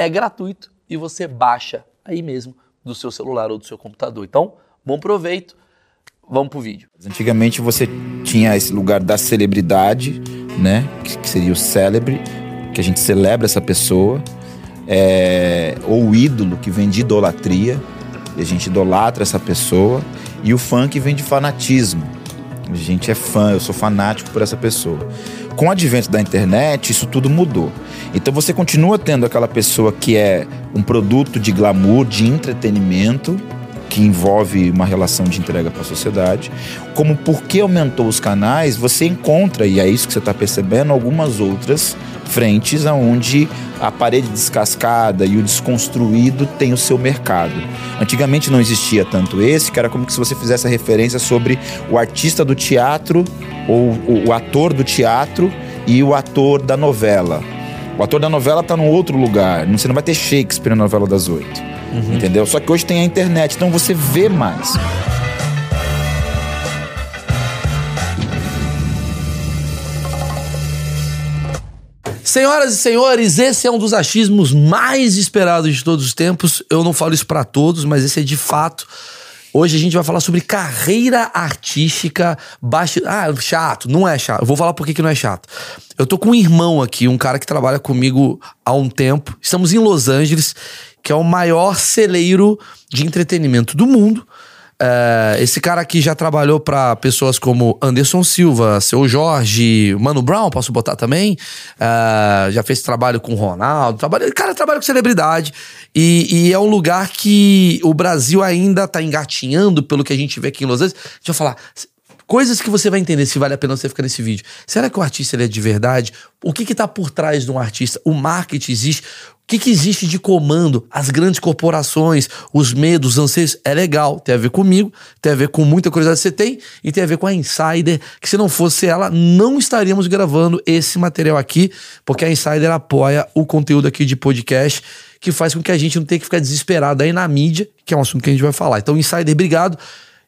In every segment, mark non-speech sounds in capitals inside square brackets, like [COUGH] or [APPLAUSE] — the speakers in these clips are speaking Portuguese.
é gratuito e você baixa aí mesmo do seu celular ou do seu computador. Então, bom proveito. Vamos pro vídeo. Antigamente você tinha esse lugar da celebridade, né? Que seria o célebre, que a gente celebra essa pessoa. É, ou o ídolo, que vem de idolatria, e a gente idolatra essa pessoa. E o que vem de fanatismo. A gente é fã, eu sou fanático por essa pessoa. Com o advento da internet, isso tudo mudou. Então você continua tendo aquela pessoa que é um produto de glamour, de entretenimento, que envolve uma relação de entrega para a sociedade, como porque aumentou os canais, você encontra, e é isso que você está percebendo, algumas outras frentes aonde a parede descascada e o desconstruído tem o seu mercado. Antigamente não existia tanto esse, que era como se você fizesse a referência sobre o artista do teatro ou o ator do teatro e o ator da novela. O ator da novela está num outro lugar. Você não vai ter Shakespeare na novela das oito. Uhum. Entendeu? Só que hoje tem a internet, então você vê mais. Senhoras e senhores, esse é um dos achismos mais esperados de todos os tempos. Eu não falo isso para todos, mas esse é de fato. Hoje a gente vai falar sobre carreira artística baixa. Ah, chato. Não é chato. Eu vou falar por que, que não é chato. Eu tô com um irmão aqui, um cara que trabalha comigo há um tempo. Estamos em Los Angeles, que é o maior celeiro de entretenimento do mundo. É, esse cara aqui já trabalhou para pessoas como Anderson Silva, Seu Jorge, Mano Brown, posso botar também. É, já fez trabalho com Ronaldo. Trabalha, cara trabalha com celebridade. E, e, é um lugar que o Brasil ainda tá engatinhando, pelo que a gente vê aqui em Los Angeles. Deixa eu falar. Coisas que você vai entender se vale a pena você ficar nesse vídeo. Será que o artista ele é de verdade? O que está por trás de um artista? O marketing existe? que, que existe de comando? As grandes corporações, os medos, os anseios, é legal. Tem a ver comigo, tem a ver com muita curiosidade que você tem e tem a ver com a Insider, que se não fosse ela, não estaríamos gravando esse material aqui, porque a Insider apoia o conteúdo aqui de podcast, que faz com que a gente não tenha que ficar desesperado aí na mídia, que é um assunto que a gente vai falar. Então, Insider, obrigado.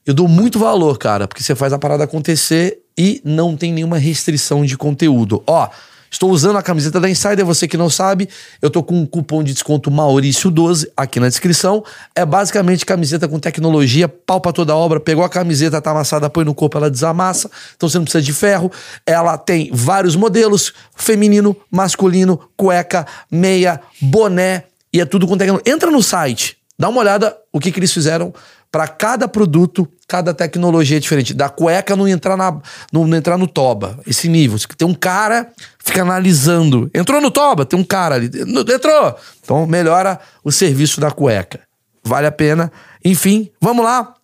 Eu dou muito valor, cara, porque você faz a parada acontecer e não tem nenhuma restrição de conteúdo. Ó, Estou usando a camiseta da Insider, você que não sabe, eu tô com um cupom de desconto Maurício12 aqui na descrição. É basicamente camiseta com tecnologia, pau pra toda obra. Pegou a camiseta, tá amassada, põe no corpo, ela desamassa. Então você não precisa de ferro. Ela tem vários modelos: feminino, masculino, cueca, meia, boné e é tudo com tecnologia. Entra no site, dá uma olhada o que, que eles fizeram para cada produto, cada tecnologia é diferente. Da cueca não entrar, na, não, entrar no toba, esse nível. Tem um cara, fica analisando. Entrou no toba? Tem um cara ali. Entrou! Então melhora o serviço da cueca. Vale a pena. Enfim, vamos lá.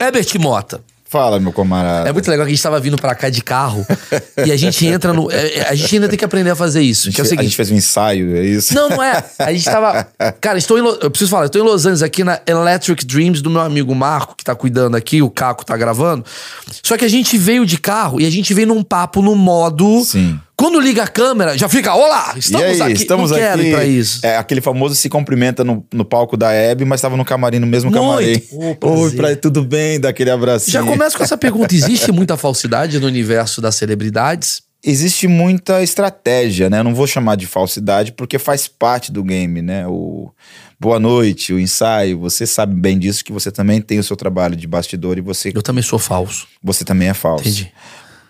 Herbert Mota. Fala, meu camarada. É muito legal que a gente tava vindo pra cá de carro e a gente entra no. É, é, a gente ainda tem que aprender a fazer isso. A gente, é o seguinte, a gente fez um ensaio, é isso? Não, não é. A gente tava. Cara, estou em. Eu preciso falar, eu tô em Los Angeles aqui na Electric Dreams do meu amigo Marco, que tá cuidando aqui, o Caco tá gravando. Só que a gente veio de carro e a gente veio num papo no modo. Sim. Quando liga a câmera, já fica, olá, estamos aí, aqui. Estamos não aqui. Pra isso. É, aquele famoso se cumprimenta no, no palco da Hebe, mas estava no camarim, no mesmo camarim. Oi, pra, tudo bem, daquele abraço. Já começa com essa pergunta: existe muita [LAUGHS] falsidade no universo das celebridades? Existe muita estratégia, né? Eu não vou chamar de falsidade porque faz parte do game, né? O boa noite, o ensaio, você sabe bem disso que você também tem o seu trabalho de bastidor e você Eu também sou falso. Você também é falso. Entendi.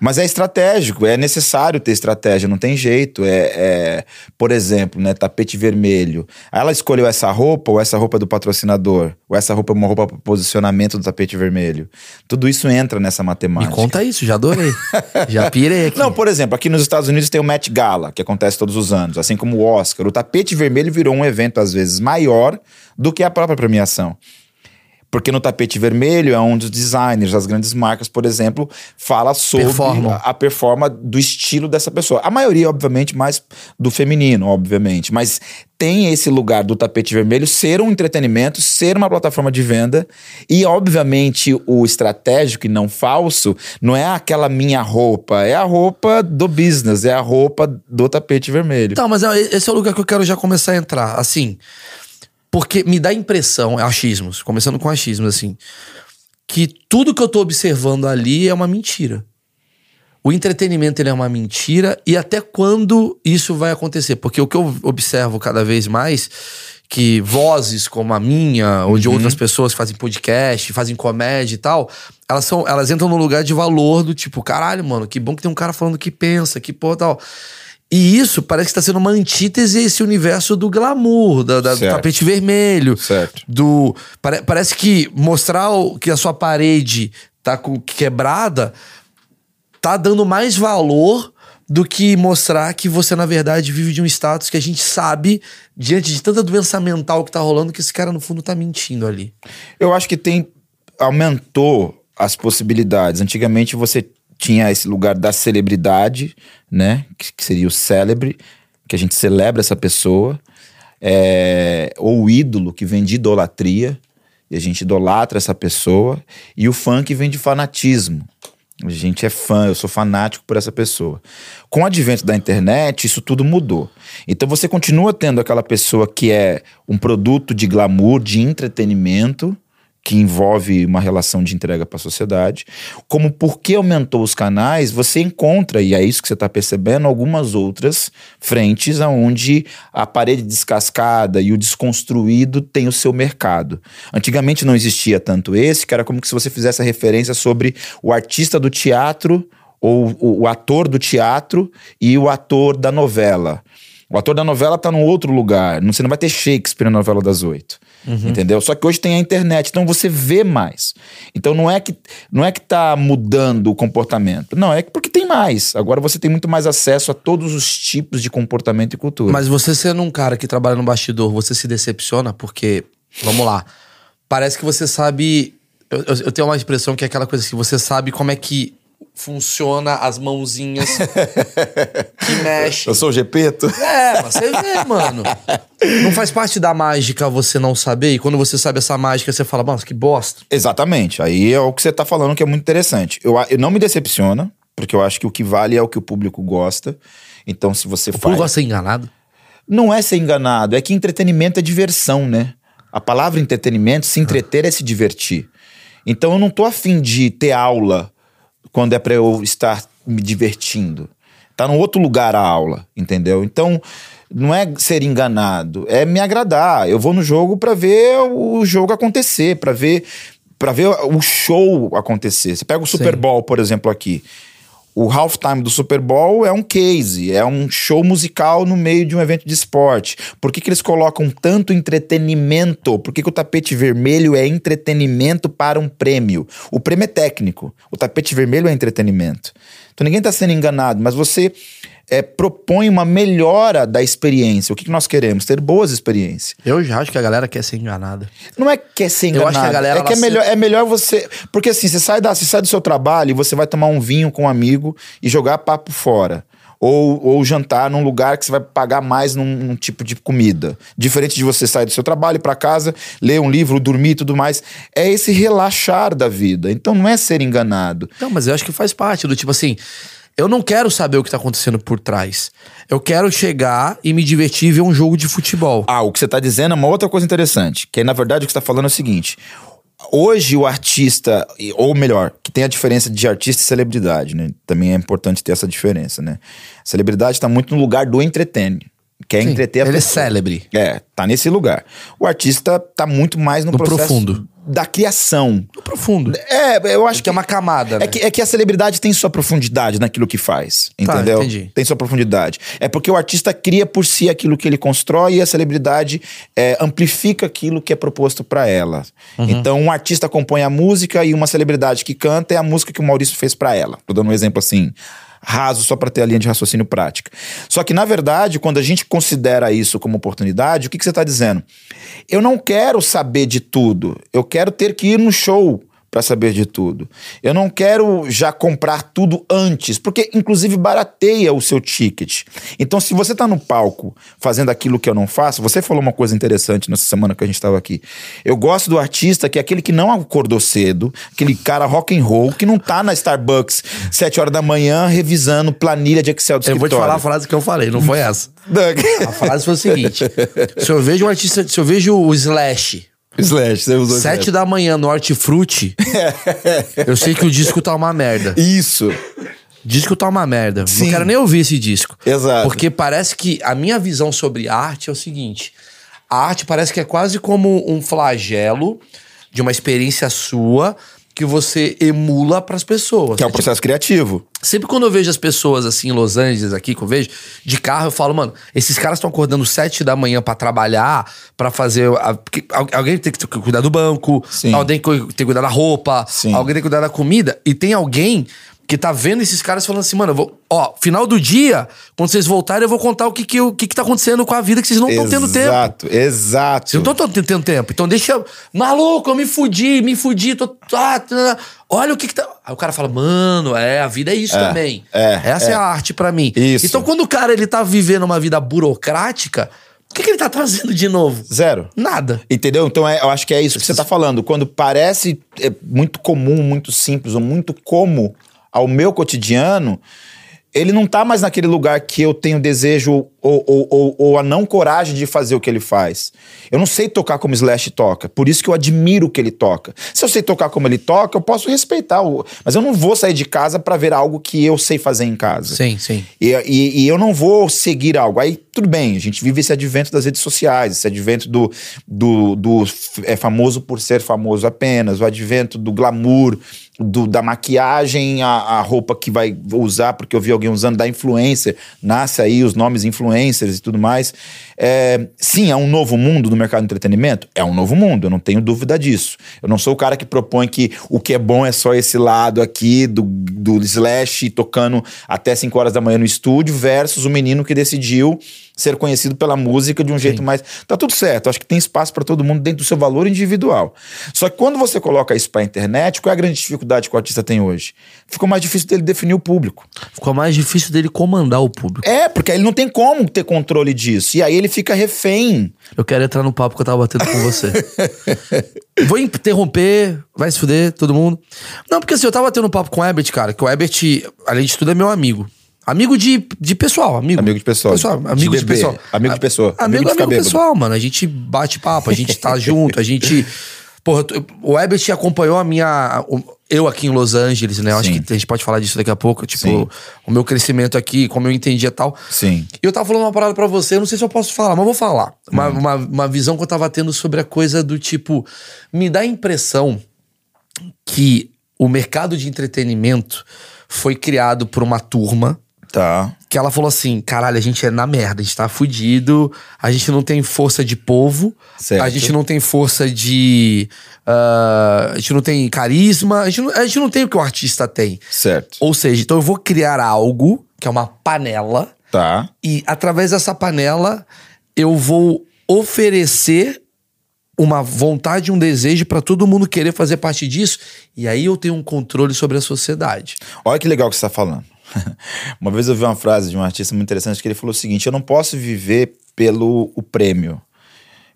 Mas é estratégico, é necessário ter estratégia, não tem jeito. É, é, por exemplo, né, tapete vermelho. Ela escolheu essa roupa, ou essa roupa é do patrocinador, ou essa roupa é uma roupa para posicionamento do tapete vermelho. Tudo isso entra nessa matemática. Me conta isso, já adorei. [LAUGHS] já pirei aqui. Não, por exemplo, aqui nos Estados Unidos tem o Met Gala, que acontece todos os anos, assim como o Oscar. O tapete vermelho virou um evento, às vezes, maior do que a própria premiação. Porque no tapete vermelho é onde os designers, as grandes marcas, por exemplo, fala sobre Performam. a, a performance do estilo dessa pessoa. A maioria, obviamente, mais do feminino, obviamente. Mas tem esse lugar do tapete vermelho ser um entretenimento, ser uma plataforma de venda. E, obviamente, o estratégico e não falso não é aquela minha roupa, é a roupa do business, é a roupa do tapete vermelho. Tá, mas é- esse é o lugar que eu quero já começar a entrar. Assim, porque me dá a impressão, é achismos, começando com achismos, assim, que tudo que eu tô observando ali é uma mentira. O entretenimento ele é uma mentira e até quando isso vai acontecer? Porque o que eu observo cada vez mais que vozes como a minha ou de outras pessoas que fazem podcast, fazem comédia e tal, elas são, elas entram no lugar de valor do tipo, caralho, mano, que bom que tem um cara falando que pensa, que porra tal. E isso parece que está sendo uma antítese a esse universo do glamour, da, da- do tapete vermelho. Certo. Do. pare- parece que mostrar o- que a sua parede tá com- quebrada tá dando mais valor do que mostrar que você, na verdade, vive de um status que a gente sabe, diante de tanta doença mental que tá rolando, que esse cara, no fundo, tá mentindo ali. Eu acho que tem aumentou as possibilidades. Antigamente você tinha esse lugar da celebridade, né? Que, que seria o célebre, que a gente celebra essa pessoa, é, ou o ídolo que vem de idolatria e a gente idolatra essa pessoa, e o fã que vem de fanatismo. A gente é fã, eu sou fanático por essa pessoa. Com o advento da internet, isso tudo mudou. Então você continua tendo aquela pessoa que é um produto de glamour, de entretenimento, que envolve uma relação de entrega para a sociedade. Como porque aumentou os canais, você encontra, e é isso que você está percebendo, algumas outras frentes onde a parede descascada e o desconstruído tem o seu mercado. Antigamente não existia tanto esse, que era como que se você fizesse a referência sobre o artista do teatro ou o, o ator do teatro e o ator da novela. O ator da novela tá num outro lugar. Não- Você não vai ter Shakespeare na novela das oito. Entendeu? Só que hoje tem a internet, então você vê mais. Então não é que não é que tá mudando o comportamento. Não, é que porque tem mais. Agora você tem muito mais acesso a todos os tipos de comportamento e cultura. Mas você sendo um cara que trabalha no bastidor, você se decepciona porque, vamos lá, parece que você sabe. Eu, eu- eu tenho uma expressão que é aquela coisa que você sabe como é que funciona as mãozinhas [LAUGHS] que mexem. Eu sou o Gepeto? É, mas você vê, mano. Não faz parte da mágica você não saber, e quando você sabe essa mágica, você fala, nossa, que bosta. Exatamente. Aí é o que você tá falando que é muito interessante. Eu, eu não me decepciona, porque eu acho que o que vale é o que o público gosta. Então, se você O faz. povo gosta de ser enganado. Não é ser enganado, é que entretenimento é diversão, né? A palavra entretenimento, se entreter é se divertir. Então eu não tô afim de ter aula quando é pra eu estar me divertindo. Tá num outro lugar a aula, entendeu? Então não é ser enganado, é me agradar. Eu vou no jogo pra ver o jogo acontecer, pra ver para ver o show acontecer. Você pega o Super Sim. Bowl, por exemplo, aqui. O halftime do Super Bowl é um case, é um show musical no meio de um evento de esporte. Por que, que eles colocam tanto entretenimento? Por que, que o tapete vermelho é entretenimento para um prêmio? O prêmio é técnico, o tapete vermelho é entretenimento. Então ninguém está sendo enganado, mas você é, propõe uma melhora da experiência. O que, que nós queremos? Ter boas experiências. Eu já acho que a galera quer ser enganada. Não é que é ser Eu enganado. acho que a galera, é que é melhor, é melhor você. Porque assim, você sai, da, você sai do seu trabalho e você vai tomar um vinho com um amigo e jogar papo fora. Ou, ou jantar num lugar que você vai pagar mais num, num tipo de comida. Diferente de você sair do seu trabalho para casa, ler um livro, dormir e tudo mais. É esse relaxar da vida. Então não é ser enganado. Não, mas eu acho que faz parte do tipo assim. Eu não quero saber o que tá acontecendo por trás. Eu quero chegar e me divertir e ver um jogo de futebol. Ah, o que você está dizendo é uma outra coisa interessante. Que na verdade o que você está falando é o seguinte. Hoje o artista, ou melhor, que tem a diferença de artista e celebridade, né? Também é importante ter essa diferença, né? Celebridade está muito no lugar do entretene. Quer Sim, entreter a ele é pessoa. célebre. É, tá nesse lugar. O artista tá muito mais no, No processo profundo. da criação. No profundo. É, eu acho Acho que é uma camada, né? é que, é que a celebridade tem sua profundidade naquilo que faz, Tá, entendeu? entendi. Tem sua profundidade. É porque o artista cria por si aquilo que ele constrói e a celebridade é, amplifica aquilo que é proposto pra ela. Uhum. Então, um artista compõe a música e uma celebridade que canta é a música que o Maurício fez pra ela. Tô dando um exemplo assim. Raso, só para ter a linha de raciocínio prática. Só que, na verdade, quando a gente considera isso como oportunidade, o que, que você está dizendo? Eu não quero saber de tudo. Eu quero ter que ir no show para saber de tudo. Eu não quero já comprar tudo antes, porque inclusive barateia o seu ticket. Então, se você tá no palco fazendo aquilo que eu não faço, você falou uma coisa interessante nessa semana que a gente estava aqui. Eu gosto do artista que é aquele que não acordou cedo, aquele cara rock and roll que não tá na Starbucks sete horas da manhã revisando planilha de Excel do Eu vou te escritório. falar a frase que eu falei, não foi [LAUGHS] essa. A frase foi o seguinte: se eu vejo um artista, se eu vejo o Slash Slash, você usou sete Slash. da manhã no Hortifruti, [LAUGHS] eu sei que o disco tá uma merda. Isso. Disco tá uma merda. Sim. Não quero nem ouvir esse disco. Exato. Porque parece que a minha visão sobre arte é o seguinte: a arte parece que é quase como um flagelo de uma experiência sua que você emula pras pessoas. Que é um processo criativo. Sempre quando eu vejo as pessoas assim em Los Angeles, aqui, que eu vejo, de carro, eu falo, mano, esses caras estão acordando sete da manhã pra trabalhar, pra fazer. a- alguém tem que cuidar do banco, Sim. alguém tem que cuidar da roupa, Sim. alguém tem que cuidar da comida, e tem alguém que tá vendo esses caras falando assim, mano, vou, ó, final do dia, quando vocês voltarem, eu vou contar o que que, o que, que tá acontecendo com a vida, que vocês não estão tendo tempo. Exato, exato. Vocês não estão tendo tempo. Então deixa. eu- Maluco, eu me fudi, me fudi. Tô, ah, tá, olha o que que tá. Aí o cara fala, mano, é, a vida é isso É, também. é, Essa é. é. a arte pra mim. Isso. Então quando o cara ele tá vivendo uma vida burocrática, o que, que ele tá trazendo de novo? Zero. Nada. Entendeu? Então é, eu acho que é isso que você está falando. Quando parece é, muito comum, muito simples, ou muito como ao meu cotidiano, ele não tá mais naquele lugar que eu tenho desejo ou, ou, ou, ou a não coragem de fazer o que ele faz. Eu não sei tocar como Slash toca, por isso que eu admiro o que ele toca. Se eu sei tocar como ele toca, eu posso respeitar, o, mas eu não vou sair de casa para ver algo que eu sei fazer em casa. Sim, sim. E, e- e eu não vou seguir algo. Aí tudo bem, a gente vive esse advento das redes sociais, esse advento do, do, do é famoso por ser famoso apenas, o advento do glamour, do- da maquiagem, a, a roupa que vai usar, porque eu vi alguém usando, da influencer, nasce aí os nomes influencers e tudo mais. É, sim, é um novo mundo no mercado de entretenimento? É um novo mundo, eu não tenho dúvida disso. Eu não sou o cara que propõe que o que é bom é só esse lado aqui do, do Slash tocando até 5 horas da manhã no estúdio, versus o menino que decidiu ser conhecido pela música de um jeito mais. Tá tudo certo, acho que tem espaço para todo mundo dentro do seu valor individual. Só que quando você coloca isso pra internet, qual é a grande dificuldade que o artista tem hoje? Ficou mais difícil dele definir o público. Ficou mais difícil dele comandar o público. É, porque aí ele não tem como ter controle disso. E aí ele fica refém. Eu quero entrar no papo que eu tava batendo com você. [LAUGHS] Vou interromper, vai se fuder, todo mundo. Não, porque assim, eu tava batendo um papo com o Herbert, cara, que o Herbert, além de tudo, é meu amigo. Amigo de, de pessoal, amigo. Amigo de pessoal. amigo De de, pessoal. Amigo de pessoa. Amigo, Amigo de amigo, bêbado. pessoal, mano. A gente bate papo, a gente tá [LAUGHS] junto, a gente. Porra, o Herbert acompanhou a minha. Eu aqui em Los Angeles, né? Eu acho que a gente pode falar disso daqui a pouco. Tipo, Sim. o meu crescimento aqui, como eu entendia tal. Sim. E eu tava falando uma parada pra você, eu não sei se eu posso falar, mas vou falar. Uma, uma, uma visão que eu tava tendo sobre a coisa do tipo. Me dá a impressão que o mercado de entretenimento foi criado por uma turma Tá. que ela falou assim: caralho, a gente é na merda, a gente tá fudido, a gente não tem força de povo, Certo. a gente não tem força de. ah, a gente não tem carisma, a gente não, a gente não tem o que o artista tem. Certo. Ou seja, então eu vou criar algo, que é uma panela, Tá. e através dessa panela eu vou oferecer uma vontade, um desejo pra todo mundo querer fazer parte disso, e aí eu tenho um controle sobre a sociedade. Olha que legal que você está falando. [LAUGHS] uma vez eu vi uma frase de um artista muito interessante que ele falou o seguinte: eu não posso viver pelo o prêmio.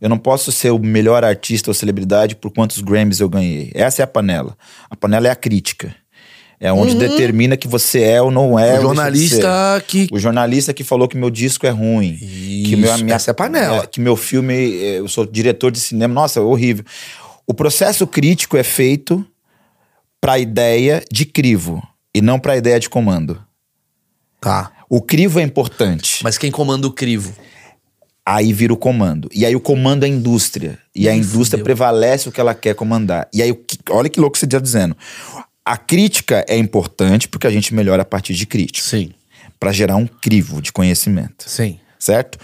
Eu não posso ser o melhor artista ou celebridade por quantos Grammys eu ganhei. Essa é a panela. A panela é a crítica. É onde determina que você é ou não é. Uhum. o jornalista que. O jornalista que falou que meu disco é ruim. que meu, Isso, essa é a panela. que meu filme, eh, eu sou diretor de cinema, nossa, é horrível. O processo crítico é feito para a ideia de crivo e não para a ideia de comando. Tá. O crivo é importante. Mas quem comanda o crivo? Aí vira o comando. E aí o comando é a indústria. E a indústria fudeu. prevalece o que ela quer comandar. E aí, olha que louco você está dizendo. A crítica é importante porque a gente melhora a partir de crítica. Sim, Para gerar um crivo de conhecimento. sim. Certo?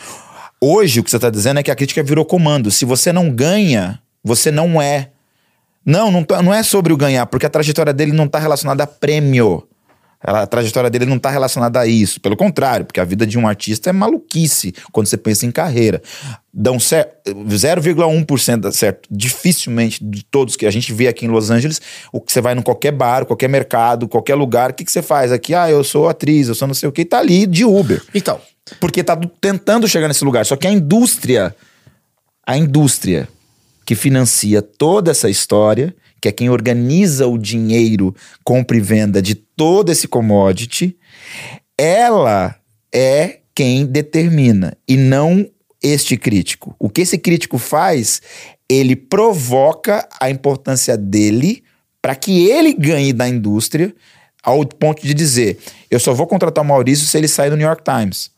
Hoje, o que você está dizendo é que a crítica virou comando. Se você não ganha, você não é. Não, não, tá- não é sobre o ganhar, porque a trajetória dele não está relacionada a prêmio. A trajetória dele não está relacionada a isso. Pelo contrário, porque a vida de um artista é maluquice quando você pensa em carreira. Dão cer- 0,1% dá certo. Dificilmente de todos que a gente vê aqui em Los Angeles, o que você vai em qualquer bar, qualquer mercado, qualquer lugar, o que, que você faz aqui? Ah, eu sou atriz, eu sou não sei o que, tá ali de Uber. Então, Porque tá do- tentando chegar nesse lugar. Só que a indústria, a indústria que financia toda essa história, que é quem organiza o dinheiro, compra e venda de todo esse commodity, ela é quem determina e não este crítico. O que esse crítico faz, ele provoca a importância dele para que ele ganhe da indústria ao ponto de dizer: eu só vou contratar o Maurício se ele sair do New York Times.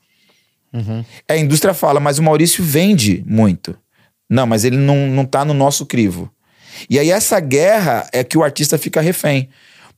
A indústria fala, mas o Maurício vende muito. Não, mas ele não, não tá no nosso crivo. E aí essa guerra é que o artista fica refém.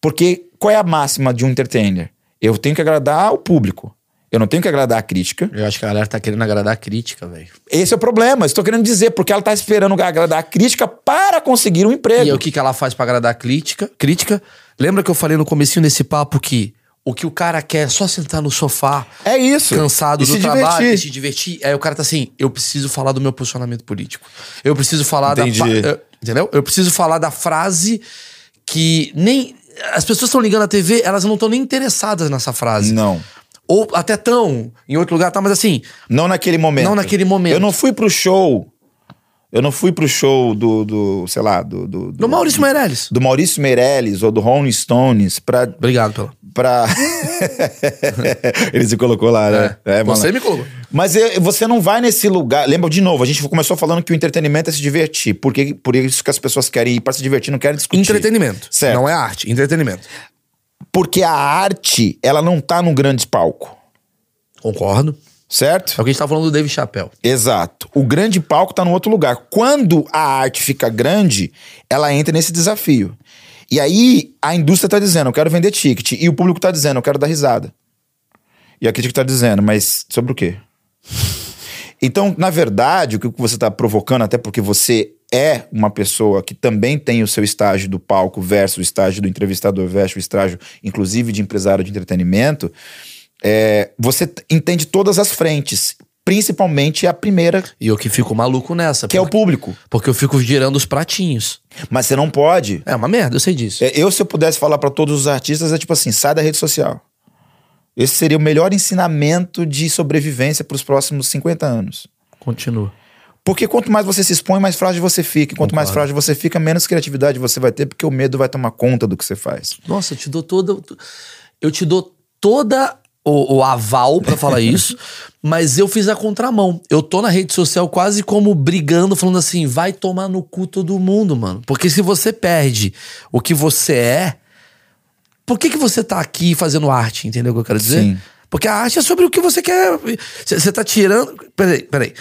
Porque qual é a máxima de um entertainer? Eu tenho que agradar o público. Eu não tenho que agradar a crítica. eu acho que a galera tá querendo agradar a crítica, velho. Esse é o problema. Estou querendo dizer, porque ela tá esperando agradar a crítica para conseguir um emprego. E o que, que ela faz pra agradar a crítica? Crítica. Lembra que eu falei no comecinho desse papo que o que o cara quer é só sentar no sofá, É isso. cansado E do se trabalho, divertir. e se divertir. Aí o cara tá assim, eu preciso falar do meu posicionamento político. Eu preciso falar Entendi. da... eu- Entendeu? Eu preciso falar da frase que nem... As pessoas estão ligando a TV, elas não estão nem interessadas nessa frase. Não. Ou até tão em outro lugar, tá? Mas assim, Não naquele momento. Não naquele momento. Eu não fui pro show. Eu não fui pro show do, do sei lá, do... Do, do Maurício Meirelles. do Maurício Meirelles ou do Rolling Stones pra... Obrigado pela... pra... [LAUGHS] Ele se colocou lá, né? É, Você mano. me colocou. Mas você não vai nesse lugar. Lembra de novo, a gente começou falando que o entretenimento é se divertir. Por, que, por isso que as pessoas querem ir pra se divertir, não querem discutir. Entretenimento. Certo. Não é arte, entretenimento. Porque a arte, ela não tá no grande palco. Concordo. Certo? É o que a gente tá falando do Dave Chappelle. Exato. O grande palco tá no outro lugar. Quando a arte fica grande, ela entra nesse desafio. E aí a indústria tá dizendo, eu quero vender ticket. E o público tá dizendo, eu quero dar risada. E a crítica tá dizendo, mas sobre o quê? Então, na verdade, o que você tá provocando, até porque você é uma pessoa que também tem o seu estágio do palco versus o estágio do entrevistador versus o estágio, inclusive, de empresário de entretenimento, é, você entende todas as frentes, principalmente a primeira, E eu que fico maluco nessa. que é o porque, público. porque eu fico girando os pratinhos. Mas você não pode. É uma merda, eu sei disso. É, Eu, se eu pudesse falar pra todos os artistas, é tipo assim: sai da rede social. Esse seria o melhor ensinamento de sobrevivência para os próximos 50 anos. Continua. Porque quanto mais você se expõe, mais frágil você fica. E quanto mais Concordo. frágil você fica, menos criatividade você vai ter, porque o medo vai tomar conta do que você faz. Nossa, eu te dou toda. Eu te dou toda o, o aval pra falar [LAUGHS] isso, mas eu fiz a contramão. Eu tô na rede social quase como brigando, falando assim: vai tomar no cu todo mundo, mano. Porque se você perde o que você é, por que, que você tá aqui fazendo arte? Entendeu o que eu quero dizer? Sim. Porque a arte é sobre o que você quer. Você tá tirando. Peraí, peraí.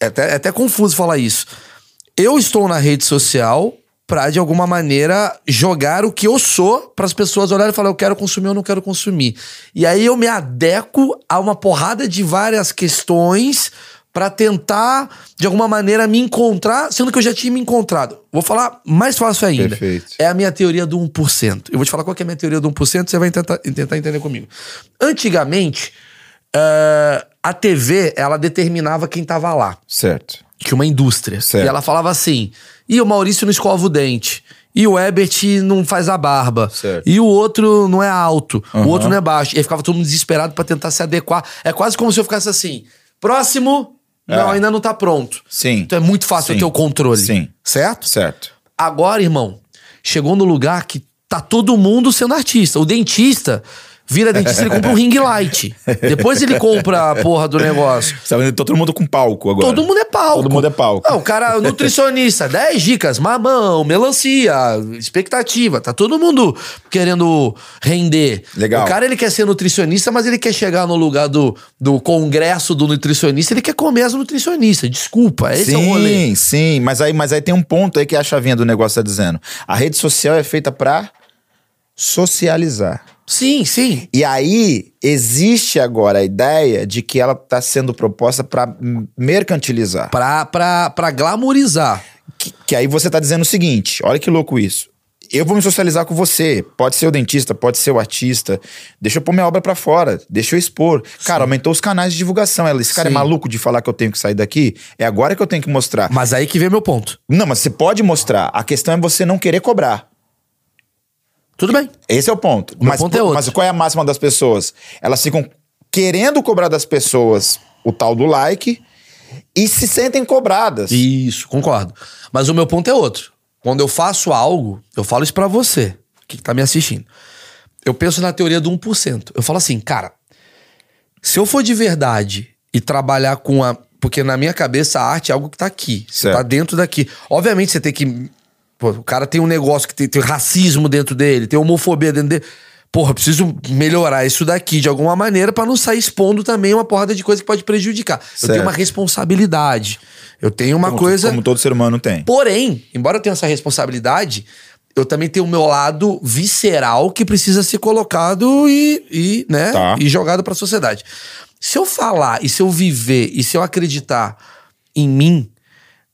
É até, é até confuso falar isso. Eu estou na rede social pra, de alguma maneira, jogar o que eu sou para as pessoas olharem e falar, eu quero consumir ou não quero consumir. E aí eu me adequo a uma porrada de várias questões pra tentar, de alguma maneira, me encontrar, sendo que eu já tinha me encontrado. Vou falar mais fácil ainda. Perfeito. É a minha teoria do 1%. Eu vou te falar qual é a minha teoria do 1%, você vai tentar, tentar entender comigo. Antigamente, eh, a TV, ela determinava quem tava lá. Certo. Tinha uma indústria. Certo. E ela falava assim, e o Maurício não escova o dente. E o Ebert não faz a barba. Certo. E o outro não é alto. Aham. O outro não é baixo. E aí ficava todo mundo desesperado pra tentar se adequar. É quase como se eu ficasse assim, próximo... Não, É. ainda não tá pronto. Sim. Então é muito fácil eu Sim. ter o controle. Sim. Certo? Certo. Agora, irmão, chegou no lugar que tá todo mundo sendo artista. O dentista, vira dentista, ele compra um ring light. Depois ele compra a porra do negócio. Você tá vendo todo mundo com palco agora. Todo mundo é palco. Todo mundo é palco. Não, o cara, nutricionista, 10 dicas, mamão, melancia, expectativa. Tá todo mundo querendo render. Legal. O cara, ele quer ser nutricionista, mas ele quer chegar no lugar do, do congresso do nutricionista, ele quer comer as nutricionistas. Desculpa, esse sim, é o rolê. Sim, sim. Mas aí, mas aí tem um ponto aí que a chavinha do negócio tá dizendo. A rede social é feita pra socializar. Sim, sim. E aí existe agora a ideia de que ela está sendo proposta para mercantilizar. Pra glamorizar. Que, que aí você tá dizendo o seguinte: olha que louco isso. Eu vou me socializar com você. Pode ser o dentista, pode ser o artista. Deixa eu pôr minha obra pra fora. Deixa eu expor. Cara, aumentou os canais de divulgação. Ela, Esse cara Sim. é maluco de falar que eu tenho que sair daqui. É agora que eu tenho que mostrar. Mas aí que vem meu ponto. Não, mas você pode mostrar. A questão é você não querer cobrar. Tudo bem. Esse é o ponto. meu mas, ponto é outro. mas qual é a máxima das pessoas? Elas ficam querendo cobrar das pessoas o tal do like e se sentem cobradas. Isso, concordo. Mas o meu ponto é outro. Quando eu faço algo, eu falo isso pra você, que tá me assistindo. Eu penso na teoria do 1%. Eu falo assim, cara, se eu for de verdade e trabalhar com a. Porque na minha cabeça a arte é algo que tá aqui. Você Certo. tá dentro daqui. Obviamente você tem que. Pô, o cara tem um negócio que tem, tem racismo dentro dele, tem homofobia dentro dele. Porra, eu preciso melhorar isso daqui de alguma maneira pra não sair expondo também uma porrada de coisa que pode prejudicar. Eu Certo. tenho uma responsabilidade. Eu tenho uma como, coisa. Como todo ser humano tem. Porém, embora eu tenha essa responsabilidade, eu também tenho o meu lado visceral que precisa ser colocado e, e, né, Tá. e jogado pra sociedade. Se eu falar e se eu viver e se eu acreditar em mim,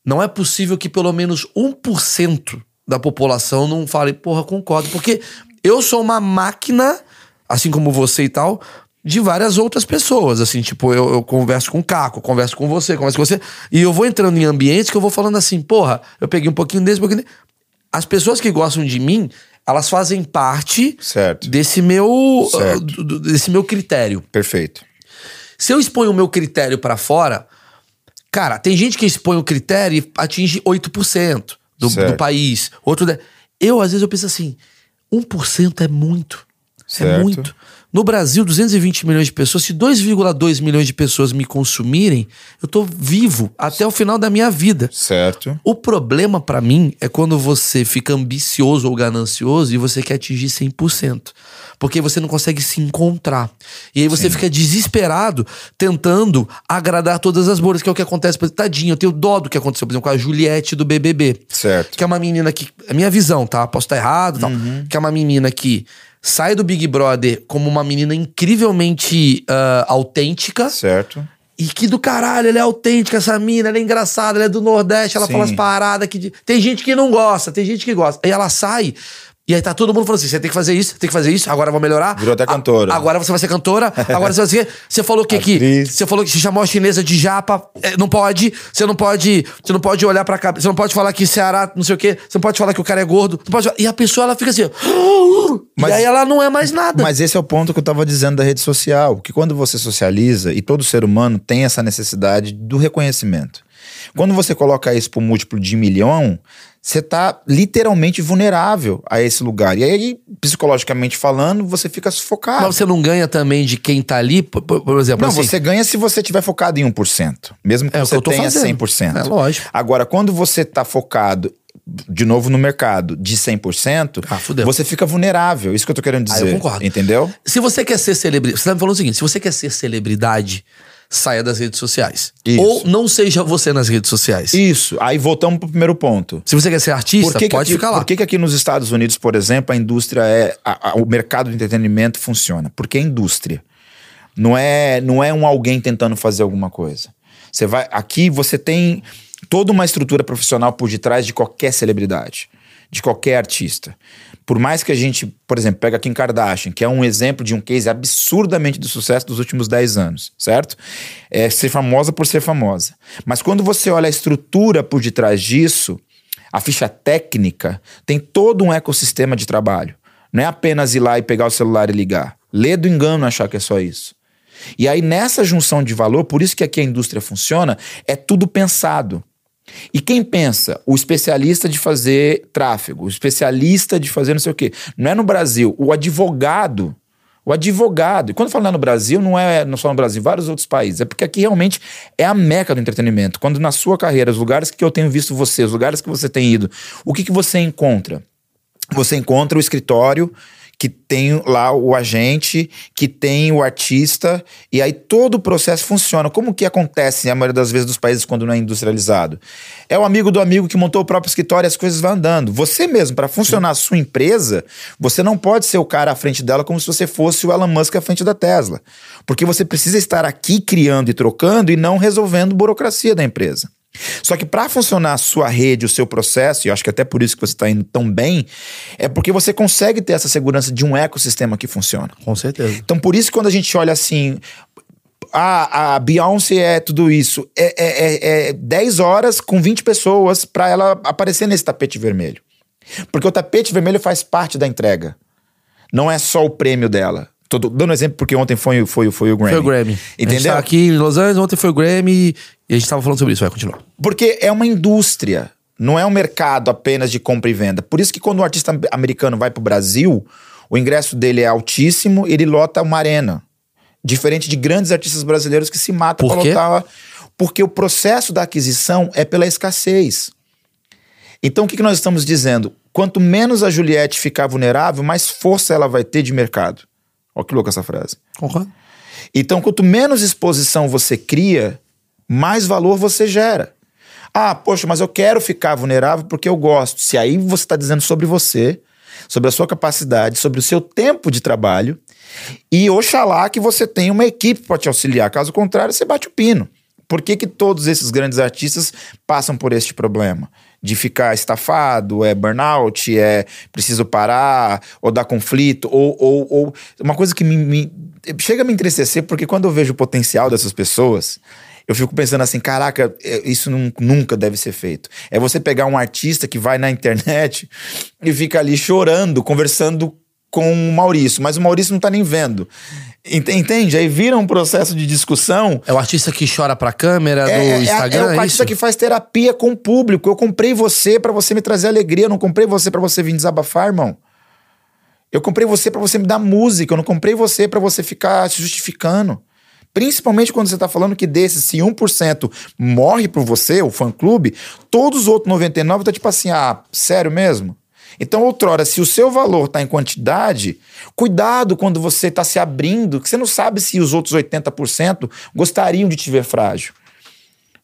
não é possível que pelo menos 1% da população não fale, porra, concordo. Porque eu sou uma máquina, assim como você e tal, de várias outras pessoas. Assim, tipo, eu, eu converso com o Caco, converso com você, converso com você. E eu vou entrando em ambientes que eu vou falando assim, porra, eu peguei um pouquinho desse, um pouquinho desse. As pessoas que gostam de mim, elas fazem parte Certo. desse meu, Certo. ah, do- desse meu critério. Perfeito. Se eu exponho o meu critério pra fora, cara, tem gente que expõe o critério e atinge 8% do, do país. Outro. Eu, às vezes, eu penso assim: 1% é muito. É Certo. muito. No Brasil, 220 milhões de pessoas, se 2,2 milhões de pessoas me consumirem, eu tô vivo até o final da minha vida. Certo. O problema pra mim é quando você fica ambicioso ou ganancioso e você quer atingir 100%. Porque você não consegue se encontrar. E aí você fica desesperado tentando agradar todas as bolhas, que é o que acontece. Por exemplo, Tadinho, eu tenho dó do que aconteceu, por exemplo, com a Juliette do BBB. Certo. Que é uma menina que. É minha visão, tá? Posso estar errado e tal. Que é uma menina que sai do Big Brother como uma menina incrivelmente ah, autêntica. Certo. E que do caralho, ela é autêntica, essa mina, ela é engraçada, ela é do Nordeste, ela Sim. fala as paradas que. Tem gente que não gosta, tem gente que gosta. Aí ela sai. E aí tá todo mundo falando assim: você tem que fazer isso, tem que fazer isso, agora eu vou melhorar. Virou até A- cantora. agora você vai ser cantora, [LAUGHS] agora você vai ser. Você falou o que aqui? Você falou que se chamou a chinesa de japa. é, não pode. Você não pode. Você não pode olhar pra cá. Você não pode falar que Ceará, não sei o quê. Você não pode falar que o cara é gordo. Pode, e a pessoa, ela fica assim. Mas- e aí ela não é mais nada. Mas esse é o ponto que eu tava dizendo da rede social. Que quando você socializa, e todo ser humano tem essa necessidade do reconhecimento. Quando você coloca isso por múltiplo de milhão, você tá literalmente vulnerável a esse lugar. E aí, psicologicamente falando, você fica sufocado. Mas você não ganha também de quem tá ali, por, por- exemplo. Não, assim, você ganha se você tiver focado em 1%. Mesmo que É que você tô tenha fazendo. 100%. É, lógico. Agora, quando você tá focado, de novo, no mercado de 100%, Ah, fudeu. você fica vulnerável. Isso que eu tô querendo Ah, dizer. eu concordo. Entendeu? Se você quer ser celebridade. Você tá me falando o seguinte: se você quer ser celebridade, saia das redes sociais. Isso. Ou não seja você nas redes sociais. Isso. Aí voltamos pro primeiro ponto. Se você quer ser artista, que pode aqui, ficar lá. Por que, que aqui nos Estados Unidos, por exemplo, a indústria é. a- a- o mercado de entretenimento funciona? Porque é indústria. Não é, não é um alguém tentando fazer alguma coisa. Você vai. Aqui você tem toda uma estrutura profissional por detrás de qualquer celebridade, de qualquer artista. Por mais que a gente, por exemplo, pega Kim Kardashian, que é um exemplo de um case absurdamente de sucesso dos últimos 10 anos, certo? É ser famosa por ser famosa. Mas quando você olha a estrutura por detrás disso, a ficha técnica tem todo um ecossistema de trabalho. Não é apenas ir lá e pegar o celular e ligar. Lê do engano achar que é só isso. E aí, nessa junção de valor, por isso que aqui a indústria funciona, é tudo pensado. E quem pensa? O especialista de fazer tráfego, o especialista de fazer não sei o quê. Não é no Brasil. O advogado o advogado. E quando falo lá no Brasil, não é não só no Brasil, vários outros países. É porque aqui realmente é a meca do entretenimento. Quando na sua carreira, os lugares que eu tenho visto você, os lugares que você tem ido, o que, que você encontra? Você encontra o escritório que tem lá o agente, que tem o artista, e aí todo o processo funciona. Como que acontece a maioria das vezes dos países quando não é industrializado? É o amigo do amigo que montou o próprio escritório e as coisas vão andando. Você mesmo, para funcionar a sua empresa, você não pode ser o cara à frente dela como se você fosse o Elon Musk à frente da Tesla. Porque você precisa estar aqui criando e trocando e não resolvendo burocracia da empresa. Só que para funcionar a sua rede, o seu processo, e eu acho que até por isso que você está indo tão bem, é porque você consegue ter essa segurança de um ecossistema que funciona. Com certeza. Então, por isso, quando a gente olha assim, a, a Beyoncé é tudo isso, é, é, é 10 horas com 20 pessoas para ela aparecer nesse tapete vermelho. Porque o tapete vermelho faz parte da entrega. Não é só o prêmio dela. Tô dando exemplo porque ontem foi, foi, foi o Grammy. Foi o Grammy. Entendeu? A gente tá aqui em Los Angeles, ontem foi o Grammy e a gente tava falando sobre isso. Vai, continuar. Porque é uma indústria, não é um mercado apenas de compra e venda. Por isso que quando o artista americano vai pro Brasil, o ingresso dele é altíssimo, ele lota uma arena. Diferente de grandes artistas brasileiros que se matam quê? lotar. Porque o processo da aquisição é pela escassez. Então o que, que nós estamos dizendo? Quanto menos a Juliette ficar vulnerável, mais força ela vai ter de mercado. Olha que louca essa frase. Concordo. Então, quanto menos exposição você cria, mais valor você gera. Ah, poxa, mas eu quero ficar vulnerável porque eu gosto. Se aí você está dizendo sobre você, sobre a sua capacidade, sobre o seu tempo de trabalho, e oxalá que você tenha uma equipe para te auxiliar. Caso contrário, você bate o pino. Por que, que todos esses grandes artistas passam por este problema? De ficar estafado, é burnout, é preciso parar, ou dar conflito, ou. ou, ou uma coisa que me, me- chega a me entristecer, porque quando eu vejo o potencial dessas pessoas, eu fico pensando assim: caraca, é, isso nun- nunca deve ser feito. É você pegar um artista que vai na internet [LAUGHS] e fica ali chorando, conversando com o Maurício, mas o Maurício não tá nem vendo. Ent- Entende? Aí vira um processo de discussão É o artista que chora pra câmera do é, é- Instagram, é o é artista isso? que faz terapia com o público. Eu comprei você pra você me trazer alegria, eu não comprei você pra você vir desabafar, irmão. Eu comprei você pra você me dar música, eu não comprei você pra você ficar se justificando. Principalmente quando você tá falando que desses, se 1% morre por você, o fã-clube, todos os outros 99% tá tipo assim, ah, sério mesmo? Então, outrora, se o seu valor tá em quantidade, cuidado quando você tá se abrindo, que você não sabe se os outros 80% gostariam de te ver frágil.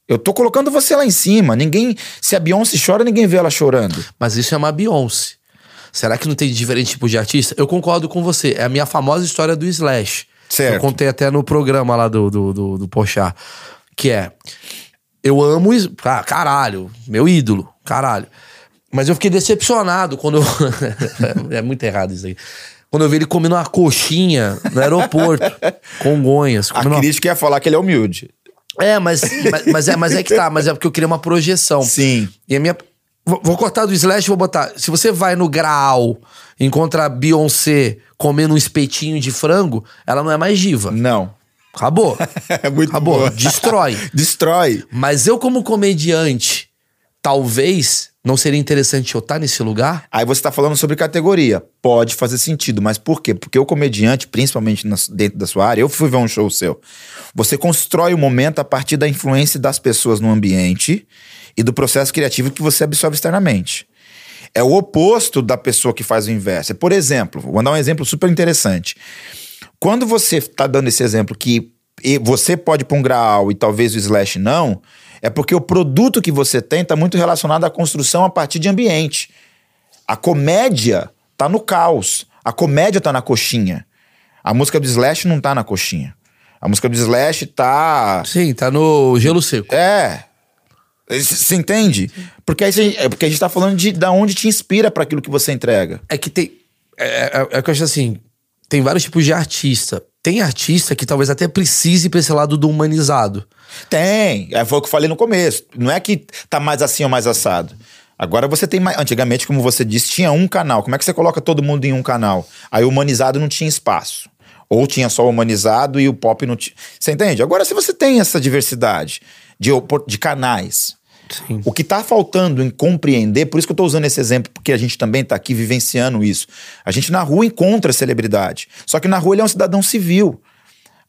Eu tô colocando você lá em cima. Ninguém. Se a Beyoncé chora, ninguém vê ela chorando. Mas isso é uma Beyoncé. Será que não tem diferente tipo de artista? Eu concordo com você. É a minha famosa história do Slash. Certo. Eu contei até no programa lá do, do, do, do Pochá. Que é. Eu amo. Ah, caralho. Meu ídolo. Caralho. Mas eu fiquei decepcionado quando eu. [LAUGHS] é muito errado isso aí. Quando eu vi ele comendo uma coxinha no aeroporto, [LAUGHS] Congonhas. A comendo uma- crítica ia falar que ele é humilde. É, mas, mas, mas é, mas é que tá. Mas é porque eu queria uma projeção. Sim. E a minha. Vou cortar do Slash e vou botar. Se você vai no Graal e encontra a Beyoncé comendo um espetinho de frango, ela não é mais diva. Não. Acabou. [LAUGHS] É muito Acabou. boa. Destrói. [LAUGHS] Destrói. Mas eu, como comediante, talvez não seria interessante eu estar nesse lugar? Aí você tá falando sobre categoria. Pode fazer sentido, mas por quê? Porque o comediante, principalmente dentro da sua área, eu fui ver um show seu. Você constrói o momento a partir da influência das pessoas no ambiente e do processo criativo que você absorve externamente. É o oposto da pessoa que faz o inverso. Por exemplo, vou dar um exemplo super interessante. Quando você está dando esse exemplo que você pode para um grau e talvez o slash não, é porque o produto que você tem está muito relacionado à construção a partir de ambiente. A comédia tá no caos. A comédia tá na coxinha. A música do Slash não tá na coxinha. A música do Slash tá. Sim, tá no gelo seco. É. Você entende? Porque, aí é porque a gente tá falando de da onde te inspira para aquilo que você entrega. É que tem. É, é, é que eu acho assim. Tem vários tipos de artista. Tem artista que talvez até precise pra esse lado do humanizado. Tem. É, foi o que eu falei no começo. Não é que tá mais assim ou mais assado. Agora você tem mais. Antigamente, como você disse, tinha um canal. Como é que você coloca todo mundo em um canal? Aí o humanizado não tinha espaço. Ou tinha só o humanizado e o pop não tinha. Você entende? Agora, se você tem essa diversidade de, de canais, Sim. O que está faltando em compreender, por isso que eu estou usando esse exemplo, porque a gente também está aqui vivenciando isso. A gente na rua encontra celebridade. Só que na rua ele é um cidadão civil.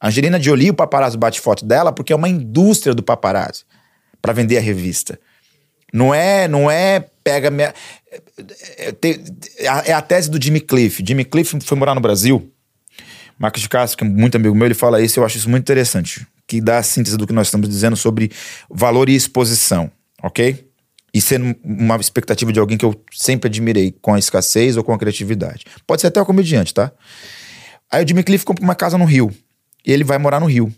A Angelina Jolie, o paparazzo bate foto dela porque é uma indústria do paparazzi para vender a revista. Não é, não é pega minha, é, é, é, a tese do Jimmy Cliff. Jimmy Cliff foi morar no Brasil. Marcos de Castro, que é muito amigo meu, ele fala isso, eu acho isso muito interessante, que dá a síntese do que nós estamos dizendo sobre valor e exposição ok? E sendo uma expectativa de alguém que eu sempre admirei com a escassez ou com a criatividade. Pode ser até um comediante, tá? Aí o Jimmy Cliff compra uma casa no Rio. E ele vai morar no Rio.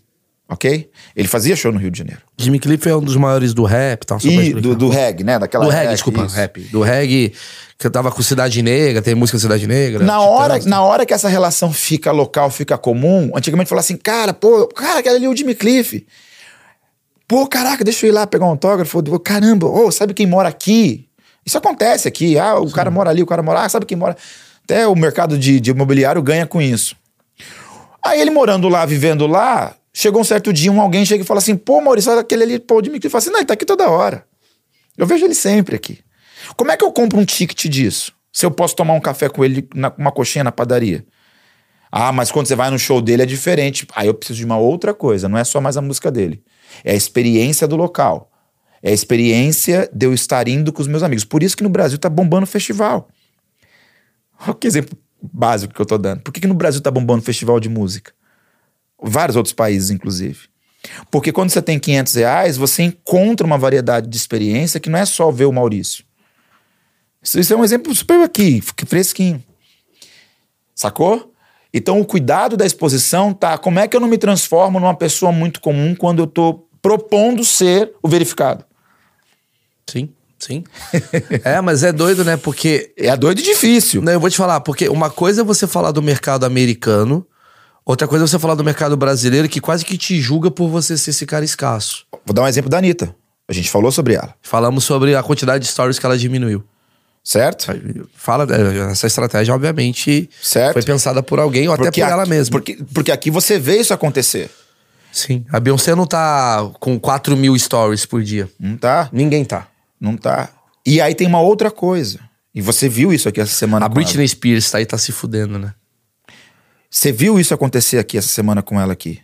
Ok? Ele fazia show no Rio de Janeiro. Jimmy Cliff é um dos maiores do rap, tá? E do, do reggae, né? Daquela do reggae, desculpa, isso. rap. Do reggae, que eu tava com Cidade Negra, tem música Cidade Negra. Na hora, na hora que essa relação fica local, fica comum, antigamente falava assim, cara, pô, cara, aquele ali é o Jimmy Cliff. Pô, caraca, deixa eu ir lá pegar um autógrafo. Caramba, oh, sabe quem mora aqui? Isso acontece aqui. Ah, o Sim. cara mora ali, o cara mora. Ah, sabe quem mora. Até o mercado de, de imobiliário ganha com isso. Aí ele morando lá, vivendo lá, chegou um certo dia, um alguém chega e fala assim: pô, Maurício, aquele ali, pô, de mim. Ele fala assim: não, ele tá aqui toda hora. Eu vejo ele sempre aqui. Como é que eu compro um ticket disso? Se eu posso tomar um café com ele, na, uma coxinha na padaria? Ah, mas quando você vai no show dele é diferente. Aí eu preciso de uma outra coisa, não é só mais a música dele. É a experiência do local. É a experiência de eu estar indo com os meus amigos. Por isso que no Brasil tá bombando festival. Olha [LAUGHS] que exemplo básico que eu tô dando. Por que, que no Brasil tá bombando festival de música? Vários outros países, inclusive. Porque quando você tem 500 reais, você encontra uma variedade de experiência que não é só ver o Maurício. Isso, isso é um exemplo super aqui, fresquinho. Sacou? Então, o cuidado da exposição tá. Como é que eu não me transformo numa pessoa muito comum quando eu tô propondo ser o verificado? Sim. Sim. é, mas é doido, né? Porque. É doido e difícil. Não, eu vou te falar, porque uma coisa é você falar do mercado americano, outra coisa é você falar do mercado brasileiro que quase que te julga por você ser esse cara escasso. Vou dar um exemplo da Anitta. A gente falou sobre ela. Falamos sobre a quantidade de stories que ela diminuiu. Certo? Fala, é, essa estratégia, obviamente, certo. foi pensada por alguém ou porque até por ela mesma. Porque, porque aqui você vê isso acontecer. Sim. A Beyoncé não tá com 4 mil stories por dia. Não tá. Ninguém tá. Não tá. E aí tem uma outra coisa. E você viu isso aqui essa semana A Britney ela. Spears tá aí, tá se fudendo, né? Você viu isso acontecer aqui essa semana com ela aqui?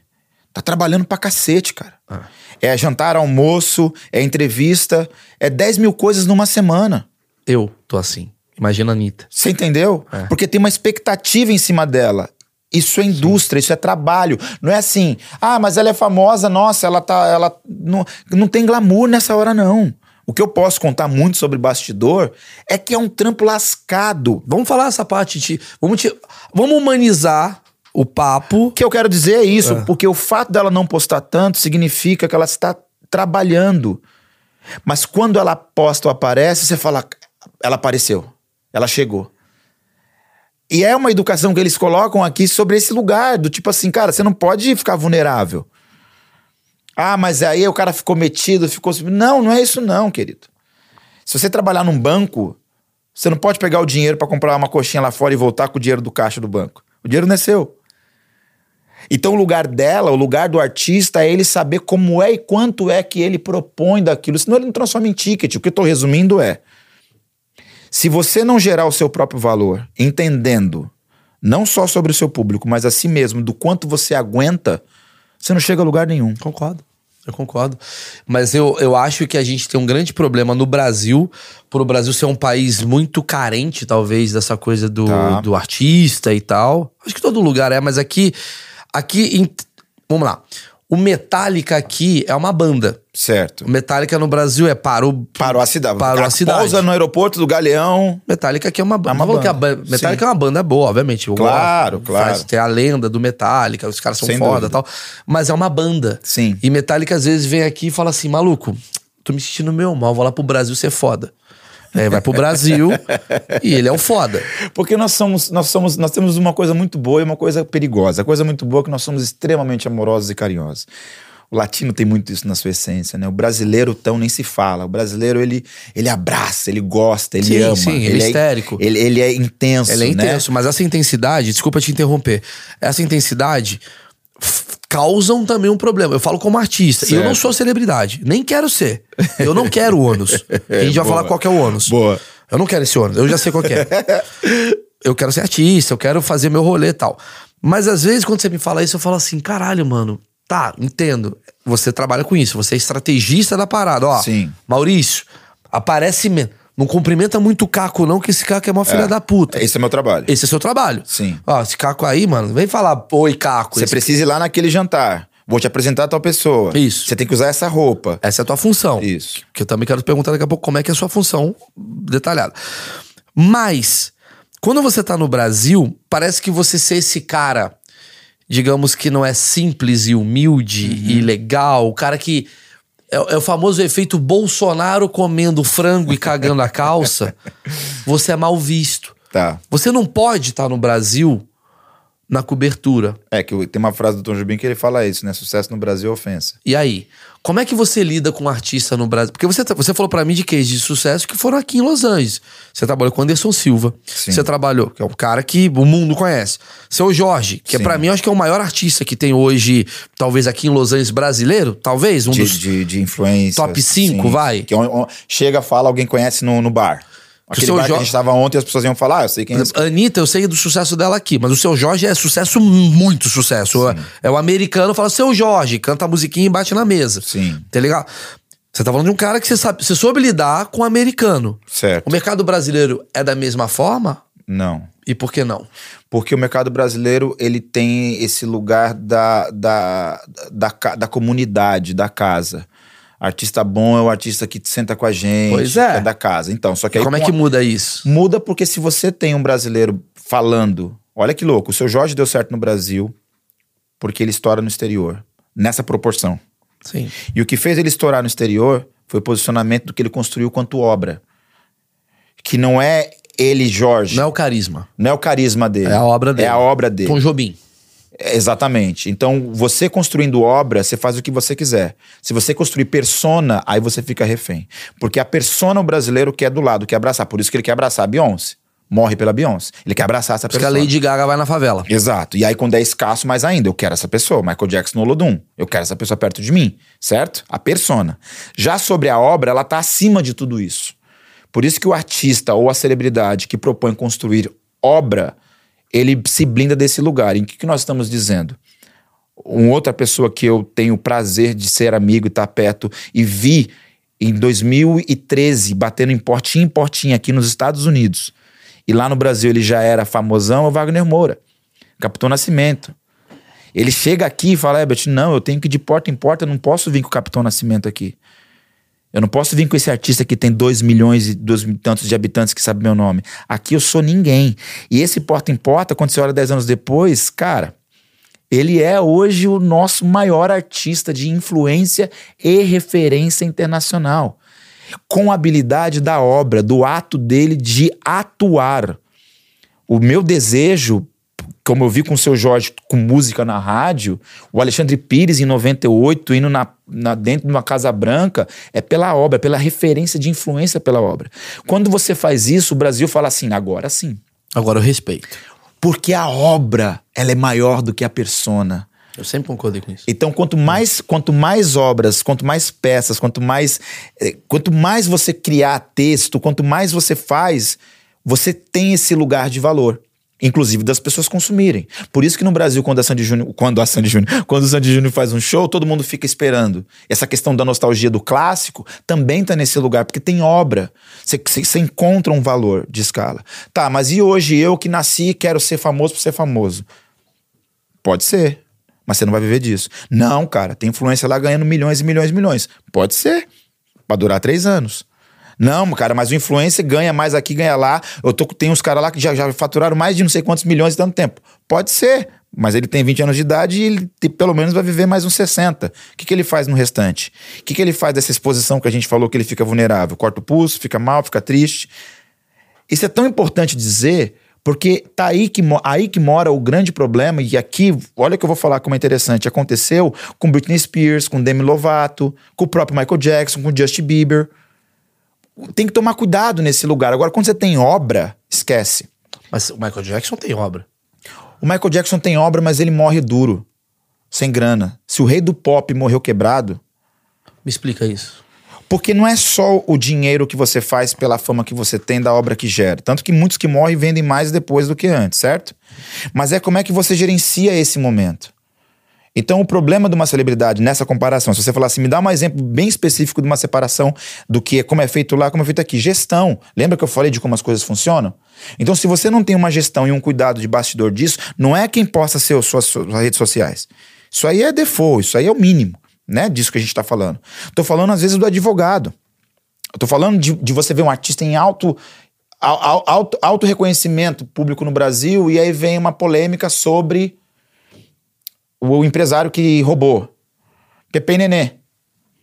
Tá trabalhando pra cacete, cara. Ah. É jantar, almoço, é entrevista, é 10 mil coisas numa semana. Eu tô assim. Imagina a Anitta. Você entendeu? É. Porque tem uma expectativa em cima dela. Isso é indústria, Sim. isso é trabalho. Não é assim, ah, mas ela é famosa, nossa, ela tá. Ela não, não tem glamour nessa hora, não. O que eu posso contar muito sobre bastidor é que é um trampo lascado. Vamos falar essa parte de. Vamos, te, vamos humanizar o papo. O que eu quero dizer é isso, é. porque o fato dela não postar tanto significa que ela está trabalhando. Mas quando ela posta ou aparece, você fala, ela apareceu, ela chegou. E é uma educação que eles colocam aqui sobre esse lugar, do tipo assim, cara, você não pode ficar vulnerável. Ah, mas aí o cara ficou metido, ficou. Não, não é isso, não, querido. Se você trabalhar num banco, você não pode pegar o dinheiro para comprar uma coxinha lá fora e voltar com o dinheiro do caixa do banco. O dinheiro não é seu. Então, o lugar dela, o lugar do artista é ele saber como é e quanto é que ele propõe daquilo. Senão ele não transforma em ticket. O que eu tô resumindo é: se você não gerar o seu próprio valor, entendendo não só sobre o seu público, mas a si mesmo, do quanto você aguenta, você não chega a lugar nenhum. Concordo. Eu concordo. Mas eu, eu acho que a gente tem um grande problema no Brasil, por o Brasil ser um país muito carente, talvez, dessa coisa do, tá. do artista e tal. Acho que todo lugar é, mas aqui. Aqui. Vamos lá. O Metallica aqui é uma banda. Certo. O Metallica no Brasil é parou. Parou a cidade. Parou a cidade. Pausa no aeroporto do Galeão. Metallica aqui é uma, é uma banda. banda. Metallica Sim. é uma banda boa, obviamente. Claro, claro. Faz, tem a lenda do Metallica, os caras são Sem foda e tal. Mas é uma banda. Sim. E Metallica às vezes vem aqui e fala assim: maluco, tô me sentindo meu mal, vou lá pro Brasil ser foda. É, vai pro Brasil e ele é o foda. Porque nós somos, nós somos, nós temos uma coisa muito boa e uma coisa perigosa. A coisa muito boa é que nós somos extremamente amorosos e carinhosos. O latino tem muito isso na sua essência, né? O brasileiro tão nem se fala. O brasileiro ele, ele abraça, ele gosta, ele sim, ama. Sim, ele, ele é, é histérico. Ele, ele é intenso, Ele é né? intenso, mas essa intensidade, desculpa te interromper, essa intensidade causam também um problema. Eu falo como artista. E eu não Certo. sou celebridade. Nem quero ser. Eu não quero o ônus. A [LAUGHS] gente vai falar qual que é o ônus. Boa. Eu não quero esse ônus. Eu já sei qual que é. eu quero ser artista, eu quero fazer meu rolê e tal. Mas às vezes, quando você me fala isso, eu falo assim: caralho, mano. Tá, entendo. Você trabalha com isso. Você é estrategista da parada. Ó, Sim. Maurício, aparece menos. Não cumprimenta muito o Caco, não, que esse Caco é uma filha da puta. Esse é meu trabalho. Esse é seu trabalho. Sim. Ó, esse Caco aí, mano, vem falar, oi, Caco. Você precisa ir lá naquele jantar. Vou te apresentar a tal pessoa. Isso. Você tem que usar essa roupa. Essa é a tua função. Isso. Que eu também quero te perguntar daqui a pouco como é que é a sua função detalhada. Mas, quando você tá no Brasil, parece que você ser esse cara, digamos que não é simples e humilde Uhum. e legal, o cara que. É, é o famoso efeito Bolsonaro comendo frango e cagando a calça. [LAUGHS] Você é mal visto. Tá. Você não pode estar no Brasil na cobertura. É que tem uma frase do Tom Jobim que ele fala isso, né? Sucesso no Brasil é ofensa. E aí? Como é que você lida com um artista no Brasil? Porque você, tá- você falou pra mim de cases de sucesso que foram aqui em Los Angeles. Você trabalhou com Anderson Silva. Sim. Você trabalhou, que é um cara que o mundo conhece. Seu Jorge, que é pra mim, acho que é o maior artista que tem hoje, talvez aqui em Los Angeles brasileiro, talvez, um De, dos. de, de influência. Top cinco, vai. Que on- chega, fala, alguém conhece no, no bar. Aquele seu bar que a gente tava ontem, as pessoas iam falar, ah, eu sei quem é esse Anitta, eu sei do sucesso dela aqui, mas o seu Jorge é sucesso, muito sucesso. É o americano, fala, seu Jorge, canta a musiquinha e bate na mesa. Sim. Tá ligado? Você tá falando de um cara que você sabe, você soube lidar com o americano. Certo. O mercado brasileiro é da mesma forma? Não. E por que não? Porque o mercado brasileiro, ele tem esse lugar da, da, da, ca- da comunidade, da casa. Artista bom é o artista que senta com a gente, Pois é. que é da casa. Então, só que aí Como é que muda isso? Muda porque se você tem um brasileiro falando, olha que louco, o seu Jorge deu certo no Brasil porque ele estoura no exterior, nessa proporção. Sim. E o que fez ele estourar no exterior foi o posicionamento do que ele construiu quanto obra. Que não é ele, Jorge, Não é não, o carisma. é o carisma dele. É a obra dele. É a obra dele. Tom Jobim. Exatamente. Então, você construindo obra, você faz o que você quiser. Se você construir persona, aí você fica refém. Porque a persona o brasileiro quer do lado, quer abraçar. Por isso que ele quer abraçar a Beyoncé. Morre pela Beyoncé. Ele quer abraçar essa Porque a pessoa. Lady Gaga vai na favela. Exato. E aí, quando é escasso, mais ainda, eu quero essa pessoa. Michael Jackson no Olodum. Eu quero essa pessoa perto de mim, certo? A persona. Já sobre a obra, ela tá acima de tudo isso. Por isso que o artista ou a celebridade que propõe construir obra, ele se blinda desse lugar. Em que, que nós estamos dizendo? Uma outra pessoa que eu tenho o prazer de ser amigo e estar perto e vi em 2013 batendo em portinha em portinha aqui nos Estados Unidos. E lá no Brasil ele já era famosão, é o Wagner Moura. Capitão Nascimento. Ele chega aqui e fala, Herbert, não, eu tenho que ir de porta em porta, eu não posso vir com o Capitão Nascimento aqui. Eu não posso vir com esse artista que tem 2 milhões e dois tantos de habitantes que sabe meu nome. Aqui eu sou ninguém. E esse porta em porta, quando você olha 10 anos depois, cara, ele é hoje o nosso maior artista de influência e referência internacional. Com a habilidade da obra, do ato dele de atuar. O meu desejo, como eu vi com o seu Jorge com música na rádio, o Alexandre Pires em 98 indo na, na- dentro de uma Casa Branca, é pela obra, é pela referência de influência pela obra. Quando você faz isso, o Brasil fala assim, agora sim. Agora eu respeito. Porque a obra, ela é maior do que a persona. Eu sempre concordei com isso. Então, quanto mais, quanto mais obras, quanto mais peças, quanto mais, eh, quanto mais você criar texto, quanto mais você faz, você tem esse lugar de valor. Inclusive das pessoas consumirem. Por isso que no Brasil, quando a Sandy Júnior, quando a Sandy Júnior, [LAUGHS] quando o Sandy Júnior faz um show, todo mundo fica esperando. Essa questão da nostalgia do clássico também tá nesse lugar, porque tem obra. Você- encontra um valor de escala. Tá, mas e hoje eu que nasci e quero ser famoso por ser famoso? Pode ser. Mas você não vai viver disso. Não, cara, tem influência lá ganhando milhões e milhões e milhões. Pode ser. Pra durar três anos. Não, cara, mas o influencer ganha mais aqui, ganha lá. Eu tô, tem uns caras lá que já, já faturaram mais de não sei quantos milhões em tanto tempo. Pode ser. Mas ele tem 20 anos de idade e ele pelo menos vai viver mais uns 60. O que, que ele faz no restante? O que, que ele faz dessa exposição que a gente falou que ele fica vulnerável? Corta o pulso, fica mal, fica triste. Isso é tão importante dizer, porque tá aí que, aí que mora o grande problema, e aqui, olha que eu vou falar como é interessante, aconteceu com Britney Spears, com Demi Lovato, com o próprio Michael Jackson, com Justin Bieber. Tem que tomar cuidado nesse lugar. Agora, quando você tem obra, esquece. Mas o Michael Jackson tem obra. O Michael Jackson tem obra, mas ele morre duro. sem grana. Se o rei do pop morreu quebrado, Me explica isso. porque não é só o dinheiro que você faz pela fama que você tem da obra que gera. Tanto que muitos que morrem vendem mais depois do que antes, certo? Mas é como é que você gerencia esse momento. Então, o problema de uma celebridade nessa comparação, se você falar assim, me dá um exemplo bem específico de uma separação do que é como é feito lá, como é feito aqui. Gestão. Lembra que eu falei de como as coisas funcionam? Então, se você não tem uma gestão e um cuidado de bastidor disso, não é quem possa ser as suas, suas redes sociais. Isso aí é default, isso aí é o mínimo, né? Disso que a gente está falando. Tô falando, às vezes, do advogado. Tô falando de, de você ver um artista em alto, al- al- alto, alto reconhecimento público no Brasil e aí vem uma polêmica sobre o empresário que roubou. Pepe Nenê.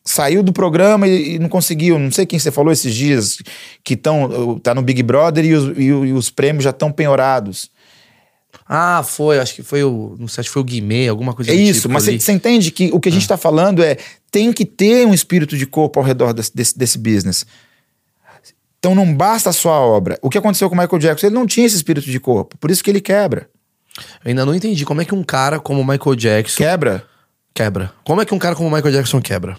Saiu do programa e, e não conseguiu. Não sei quem você falou esses dias que estão tá no Big Brother e os, e e os prêmios já estão penhorados. Ah, foi, acho que foi o. Não sei, acho que foi o Guimê, alguma coisa É isso, tipo mas você entende que o que a gente está falando é tem que ter um espírito de corpo ao redor desse, desse, desse business. Então não basta só a obra. O que aconteceu com o Michael Jackson? Ele não tinha esse espírito de corpo, por isso que ele quebra. Eu ainda não entendi como é que um cara como o Michael Jackson Quebra. quebra. Como é que um cara como o Michael Jackson quebra?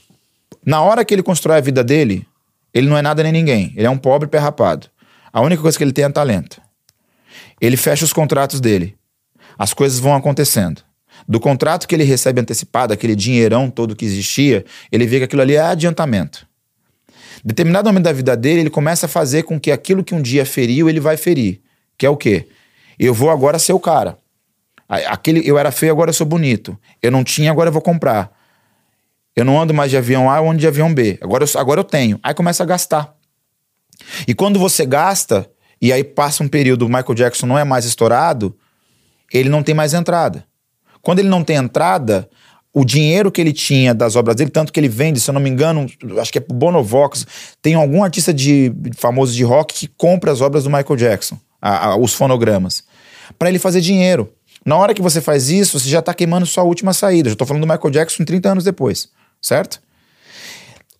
Na hora que ele constrói a vida dele, ele não é nada nem ninguém. Ele é um pobre perrapado. A única coisa que ele tem é talento. Ele fecha os contratos dele. As coisas vão acontecendo. Do contrato que ele recebe antecipado, aquele dinheirão todo que existia, ele vê que aquilo ali é adiantamento. Determinado momento da vida dele, ele começa a fazer com que aquilo que um dia feriu, ele vai ferir. Que é o quê? Eu vou agora ser o cara. Aquele, eu era feio, agora eu sou bonito. Eu não tinha, agora eu vou comprar. Eu não ando mais de avião A, eu ando de avião B. Agora eu, agora eu tenho. Aí começa a gastar. E quando você gasta, e aí passa um período, o Michael Jackson não é mais estourado, ele não tem mais entrada. Quando ele não tem entrada, o dinheiro que ele tinha das obras dele, tanto que ele vende, se eu não me engano, acho que é pro Bonovox, tem algum artista de famoso de rock que compra as obras do Michael Jackson, a- a- os fonogramas, para ele fazer dinheiro. Na hora que você faz isso, você já tá queimando sua última saída. Já tô falando do Michael Jackson 30 anos depois, certo?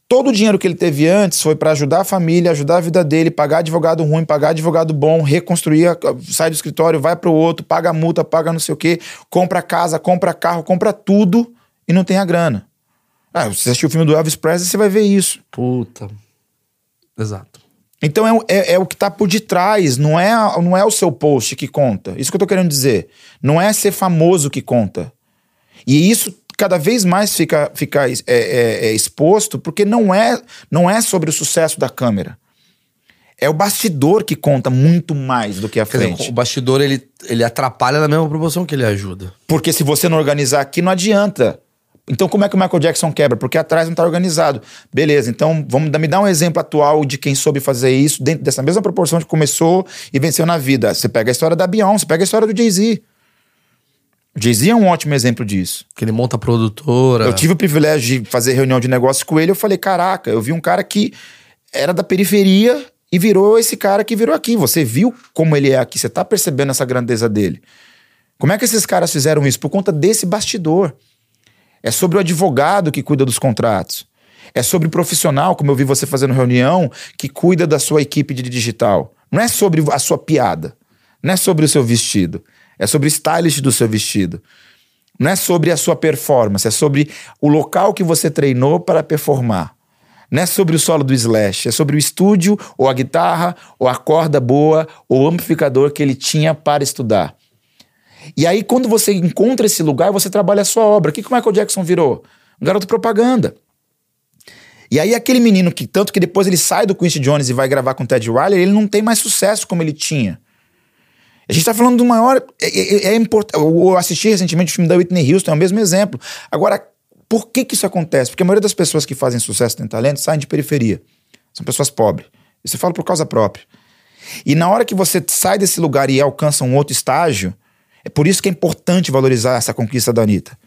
Todo o dinheiro que ele teve antes foi para ajudar a família, ajudar a vida dele, pagar advogado ruim, pagar advogado bom, reconstruir, sai do escritório, vai pro outro, paga multa, paga não sei o quê, compra casa, compra carro, compra tudo e não tem a grana. Ah, você assistiu o filme do Elvis Presley, você vai ver isso. Puta. Exato. Então é, o- é- é o que tá por detrás, não é, não é o seu post que conta. Isso que eu tô querendo dizer. Não é ser famoso que conta. E isso cada vez mais fica, fica é, é, é exposto porque não é, não é sobre o sucesso da câmera. É o bastidor que conta muito mais do que a Quer dizer, frente. o bastidor ele, ele atrapalha na mesma proporção que ele ajuda. Porque se você não organizar aqui, não adianta. Então, como é que o Michael Jackson quebra? Porque atrás não está organizado. Beleza, então vamos me dar um exemplo atual de quem soube fazer isso dentro dessa mesma proporção que começou e venceu na vida. Você pega a história da Beyoncé, pega a história do Jay-Z. O Jay-Z é um ótimo exemplo disso. Que ele monta a produtora. Eu tive o privilégio de fazer reunião de negócio com ele. Eu falei: caraca, eu vi um cara que era da periferia e virou esse cara que virou aqui. Você viu como ele é aqui, você tá percebendo essa grandeza dele. Como é que esses caras fizeram isso? Por conta desse bastidor. É sobre o advogado que cuida dos contratos. É sobre o profissional, como eu vi você fazendo reunião, que cuida da sua equipe de digital. Não é sobre a sua piada. Não é sobre o seu vestido. É sobre o stylist do seu vestido. Não é sobre a sua performance, é sobre o local que você treinou para performar. Não é sobre o solo do Slash, é sobre o estúdio, ou a guitarra, ou a corda boa, ou o amplificador que ele tinha para estudar. E aí, quando você encontra esse lugar, você trabalha a sua obra. O que, que o Michael Jackson virou? Um garoto propaganda. E aí, aquele menino que, tanto que depois ele sai do Quincy Jones e vai gravar com o Ted Riley, ele não tem mais sucesso como ele tinha. A gente tá falando do maior. É, é, é importante. Eu assisti recentemente o filme da Whitney Houston, é o mesmo exemplo. Agora, por que que isso acontece? Porque a maioria das pessoas que fazem sucesso, têm talento, saem de periferia. São pessoas pobres. Isso eu falo por causa própria. E na hora que você sai desse lugar e alcança um outro estágio, é por isso que é importante valorizar essa conquista da Anitta.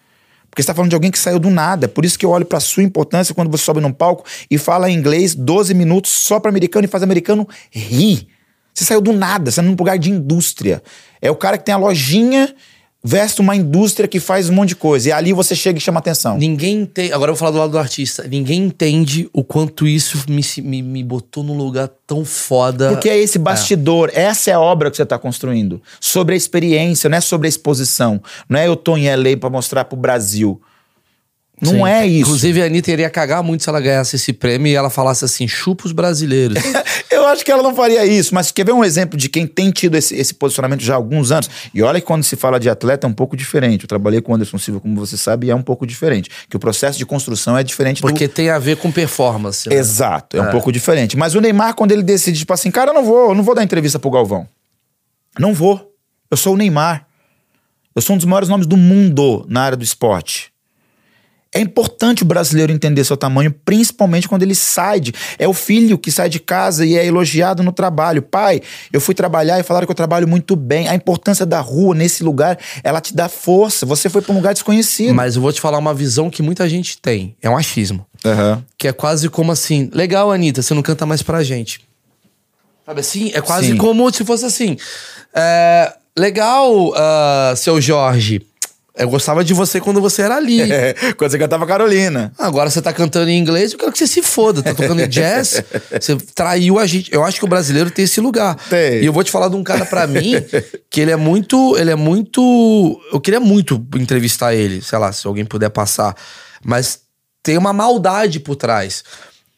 Porque está falando de alguém que saiu do nada. É por isso que eu olho para sua importância quando você sobe num palco e fala inglês 12 minutos só para americano e faz americano rir. Você saiu do nada, você saiu num lugar de indústria. É o cara que tem a lojinha veste uma indústria que faz um monte de coisa. E ali você chega e chama atenção. Ninguém entende. Agora eu vou falar do lado do artista. Ninguém entende o quanto isso me, me, me botou num lugar tão foda. Porque é esse bastidor, essa é a obra que você está construindo. Sobre a experiência, não é sobre a exposição. Não é eu tô em LA para mostrar pro Brasil. Não Sim. é isso. Inclusive, a Anitta iria cagar muito se ela ganhasse esse prêmio e ela falasse assim: chupa os brasileiros. [LAUGHS] Eu acho que ela não faria isso, mas quer ver um exemplo de quem tem tido esse, esse posicionamento já há alguns anos? E olha que quando se fala de atleta é um pouco diferente. Eu trabalhei com o Anderson Silva, como você sabe, e é um pouco diferente. Que o processo de construção é diferente Porque do... tem a ver com performance. Né? Exato, é, um pouco diferente. Mas o Neymar, quando ele decide, tipo assim, cara, eu não vou, eu não vou dar entrevista pro Galvão. Não vou. Eu sou o Neymar. Eu sou um dos maiores nomes do mundo na área do esporte. É importante o brasileiro entender seu tamanho, principalmente quando ele sai de. É o filho que sai de casa e é elogiado no trabalho. Pai, eu fui trabalhar e falaram que eu trabalho muito bem. A importância da rua nesse lugar, ela te dá força. Você foi para um lugar desconhecido. Mas eu vou te falar uma visão que muita gente tem. É um achismo. Uhum. Que é quase como assim: legal, Anitta, você não canta mais pra gente. Sabe assim? É quase Sim. como se fosse assim. é, legal, ah, seu Jorge. Eu gostava de você quando você era ali. [LAUGHS] É, quando você cantava Carolina. Agora você tá cantando em inglês, eu quero que você se foda. Tá tocando em [LAUGHS] jazz, você traiu a gente. Eu acho que o brasileiro tem esse lugar. Tem. E eu vou te falar de um cara pra mim [LAUGHS] que ele é muito. Ele é muito. Eu queria muito entrevistar ele, sei lá, se alguém puder passar. Mas tem uma maldade por trás.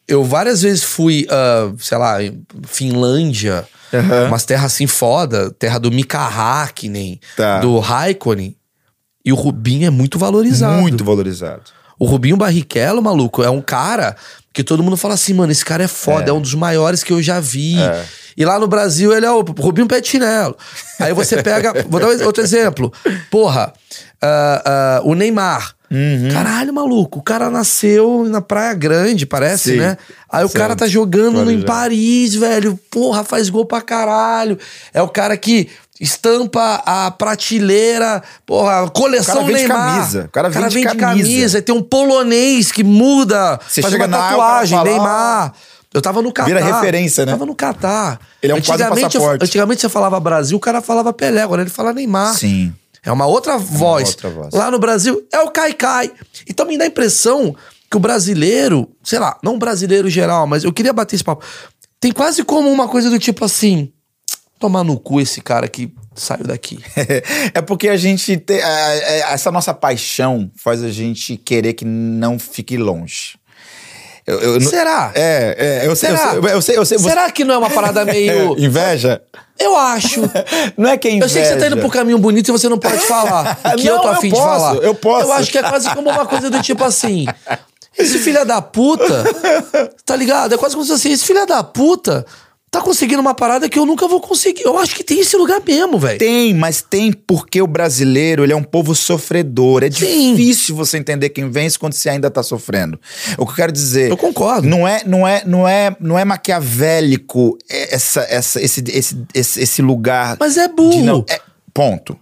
Eu várias vezes fui, ah, sei lá, em Finlândia, Aham. umas terras assim foda, terra do Mika Hakkinen, Tá. do Raikkonen. E o Rubinho é muito valorizado. Muito valorizado. O Rubinho Barrichello, maluco, é um cara que todo mundo fala assim, mano, esse cara é foda, é, um dos maiores que eu já vi. É. E lá no Brasil ele é o Rubinho Chinelo. Aí você pega. [LAUGHS] vou dar outro exemplo. Porra, ah, ah, o Neymar. Uhum. Caralho, maluco, o cara nasceu na Praia Grande, parece, Sim. né? Aí o cara tá jogando no, em Guarujá. Paris, velho. Porra, faz gol pra caralho. É o cara que estampa a prateleira, porra, coleção O cara vende Neymar. camisa. O cara vende camisa. Aí tem um polonês que muda, Você faz chega uma tatuagem, Neymar. Eu tava no Catar. Vira referência, né? Tava no Catar. Ele é um antigamente, eu- passaporte. antigamente você falava Brasil, o cara falava Pelé, agora ele fala Neymar. Sim. É uma outra voz. outra voz. Lá no Brasil é o Caicai. Então me dá a impressão que o brasileiro, sei lá, não o brasileiro geral, mas eu queria bater esse papo. Tem quase como uma coisa do tipo assim: tomar no cu esse cara que saiu daqui. [LAUGHS] é porque a gente a- Essa nossa paixão faz a gente querer que não fique longe. Eu, eu Será? É, é, eu sei, eu Será? sei, eu sei, eu sei, você- Será que não é uma parada meio. [LAUGHS] Inveja? Eu acho. [LAUGHS] Não é que é Eu inveja. sei que você tá indo pro caminho bonito e você não pode falar. O que eu Não, tô eu afim posso, de falar. eu posso. Eu acho que é quase como uma coisa do tipo assim. Esse filho da puta, tá ligado? É quase como se assim, esse filho da puta tá conseguindo uma parada que eu nunca vou conseguir. Eu acho que tem esse lugar mesmo, velho. Tem, mas tem porque o brasileiro ele é um povo sofredor. É Sim. difícil você entender quem vence quando você ainda tá sofrendo. O que eu quero dizer. Eu concordo. Não é, não é, não é, não é maquiavélico essa, essa, esse, esse, esse, esse lugar. Mas é burro. de não- é- ponto.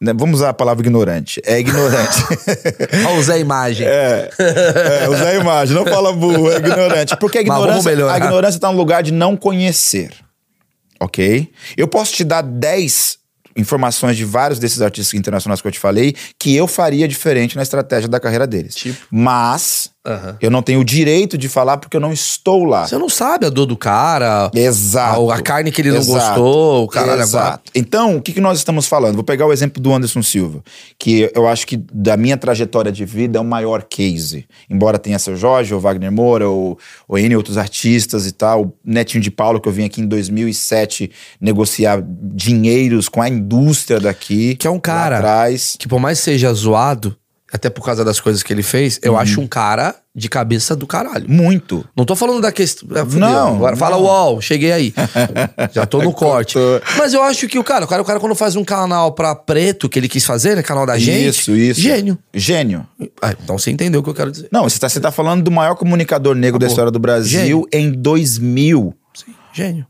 Né, Vamos usar a palavra ignorante. É ignorante. [LAUGHS] Olha usar a imagem. É, é, usar a imagem, não fala burro, é ignorante. Porque a ignorância, a ignorância tá no lugar de não conhecer. Ok? Eu posso te dar 10 informações de vários desses artistas internacionais que eu te falei que eu faria diferente na estratégia da carreira deles. Tipo? Mas Aham. eu não tenho o direito de falar porque eu não estou lá. Você não sabe a dor do cara, Exato. a, a carne que ele não Exato. gostou, o caralho Exato. Então, o que, que nós estamos falando? Vou pegar o exemplo do Anderson Silva, que eu acho que da minha trajetória de vida é o maior case. Embora tenha seu Jorge, ou Wagner Moura, ou, ou N outros artistas e tal, o Netinho de Paulo, que eu vim aqui em 2007 negociar dinheiros com a indústria daqui. Que é um cara atrás. que por mais seja zoado, até por causa das coisas que ele fez, eu acho um cara de cabeça do caralho. Muito. Não tô falando da questão. Ah. Não, Agora fala não. UOL, cheguei aí. [LAUGHS] Já tô no corte. Mas eu acho que o cara, o cara, o cara quando faz um canal pra preto, que ele quis fazer, né? Canal da gente. Isso, isso. Gênio. Gênio. Ah, então você entendeu o que eu quero dizer. Não, você está você tá falando do maior comunicador negro da história do Brasil Gênio. em 2000. Sim, gênio.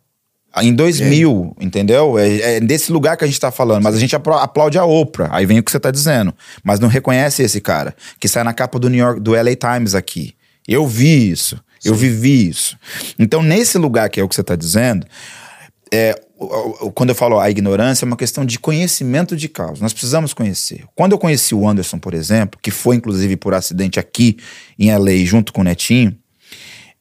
Em 2000, entendeu? É, é desse lugar que a gente tá falando. Mas a gente aplaude a Oprah. Aí vem o que você tá dizendo. Mas não reconhece esse cara. Que sai na capa do New York, do LA Times aqui. Eu vi isso. Eu vivi isso. Então, nesse lugar que é o que você tá dizendo, é, quando eu falo a ignorância, é uma questão de conhecimento de causa. Nós precisamos conhecer. Quando eu conheci o Anderson, por exemplo, que foi inclusive por acidente aqui em LA, junto com o Netinho,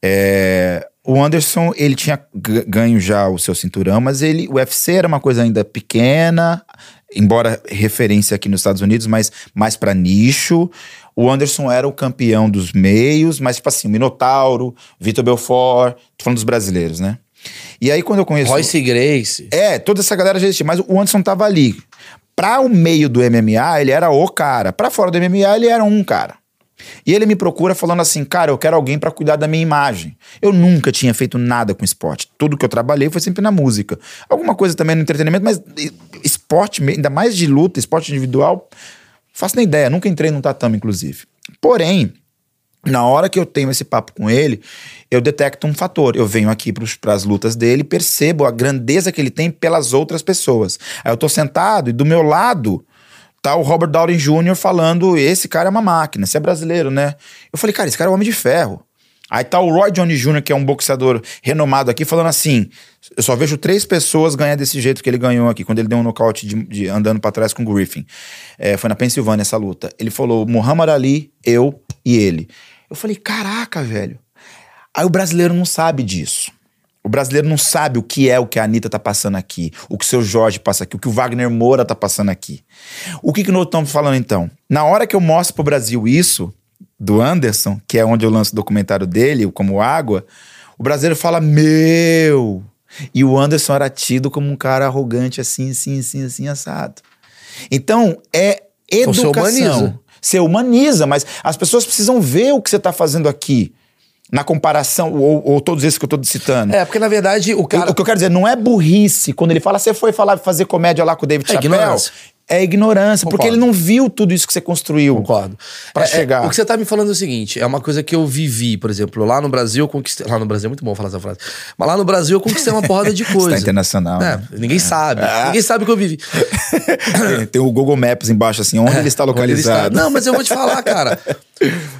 é, o Anderson, ele tinha ganho já o seu cinturão, mas ele, o UFC era uma coisa ainda pequena, embora referência aqui nos Estados Unidos, mas mais pra nicho. O Anderson era o campeão dos meios, mas tipo assim, o Minotauro, Vitor Belfort, tô falando dos brasileiros, né? E aí quando eu conheço... Royce Grace. É, toda essa galera já existia, mas o Anderson tava ali. Pra o meio do MMA, ele era o cara. Pra fora do MMA, ele era um cara. E ele me procura falando assim, cara, eu quero alguém pra cuidar da minha imagem. Eu nunca tinha feito nada com esporte. Tudo que eu trabalhei foi sempre na música. Alguma coisa também no entretenimento, mas esporte, ainda mais de luta, esporte individual, faço nem ideia. Nunca entrei num tatame, inclusive. Porém, na hora que eu tenho esse papo com ele, eu detecto um fator. Eu venho aqui para as lutas dele percebo a grandeza que ele tem pelas outras pessoas. Aí eu tô sentado e do meu lado tá o Robert Downey Jr. falando: esse cara é uma máquina, você é brasileiro, né? Eu falei, cara, esse cara é um homem de ferro. Aí tá o Roy Johnny Jr., que é um boxeador renomado aqui, falando assim: eu só vejo três pessoas ganhar desse jeito que ele ganhou aqui, quando ele deu um nocaute de, de- andando pra trás com o Griffin. É, foi na Pensilvânia essa luta. Ele falou: Muhammad Ali, eu e ele. Eu falei: caraca, velho. Aí o brasileiro não sabe disso. O brasileiro não sabe o que é o que a Anitta tá passando aqui, o que o seu Jorge passa aqui, o que o Wagner Moura tá passando aqui. O que, que nós estamos falando então? Na hora que eu mostro pro Brasil isso, do Anderson, que é onde eu lanço o documentário dele, como água, o brasileiro fala, meu! E o Anderson era tido como um cara arrogante, assim, assim, assim, assim, assado. Então, é Então, você educação. humaniza. Você humaniza, mas as pessoas precisam ver o que você tá fazendo aqui. Na comparação, ou, ou todos esses que eu tô citando. É, porque na verdade o O- cara. O que eu quero dizer, não é burrice. Quando ele fala, você foi falar, fazer comédia lá com o David É Chappelle. ignorância. É ignorância, porque Concordo. ele não viu tudo isso que você construiu. Concordo. Pra É, chegar. é, o que você tá me falando é o seguinte: é uma coisa que eu vivi, por exemplo, lá no Brasil eu conquistei. Lá no Brasil é muito bom falar essa frase. Mas lá no Brasil eu conquistei uma porrada de [LAUGHS] Você coisa. tá internacional. É, né? ninguém sabe. Ah. Ninguém sabe o que eu vivi. Tem- Tem o Google Maps embaixo, assim, onde ele está Onde ele está. localizado. Não, mas eu vou te falar, cara.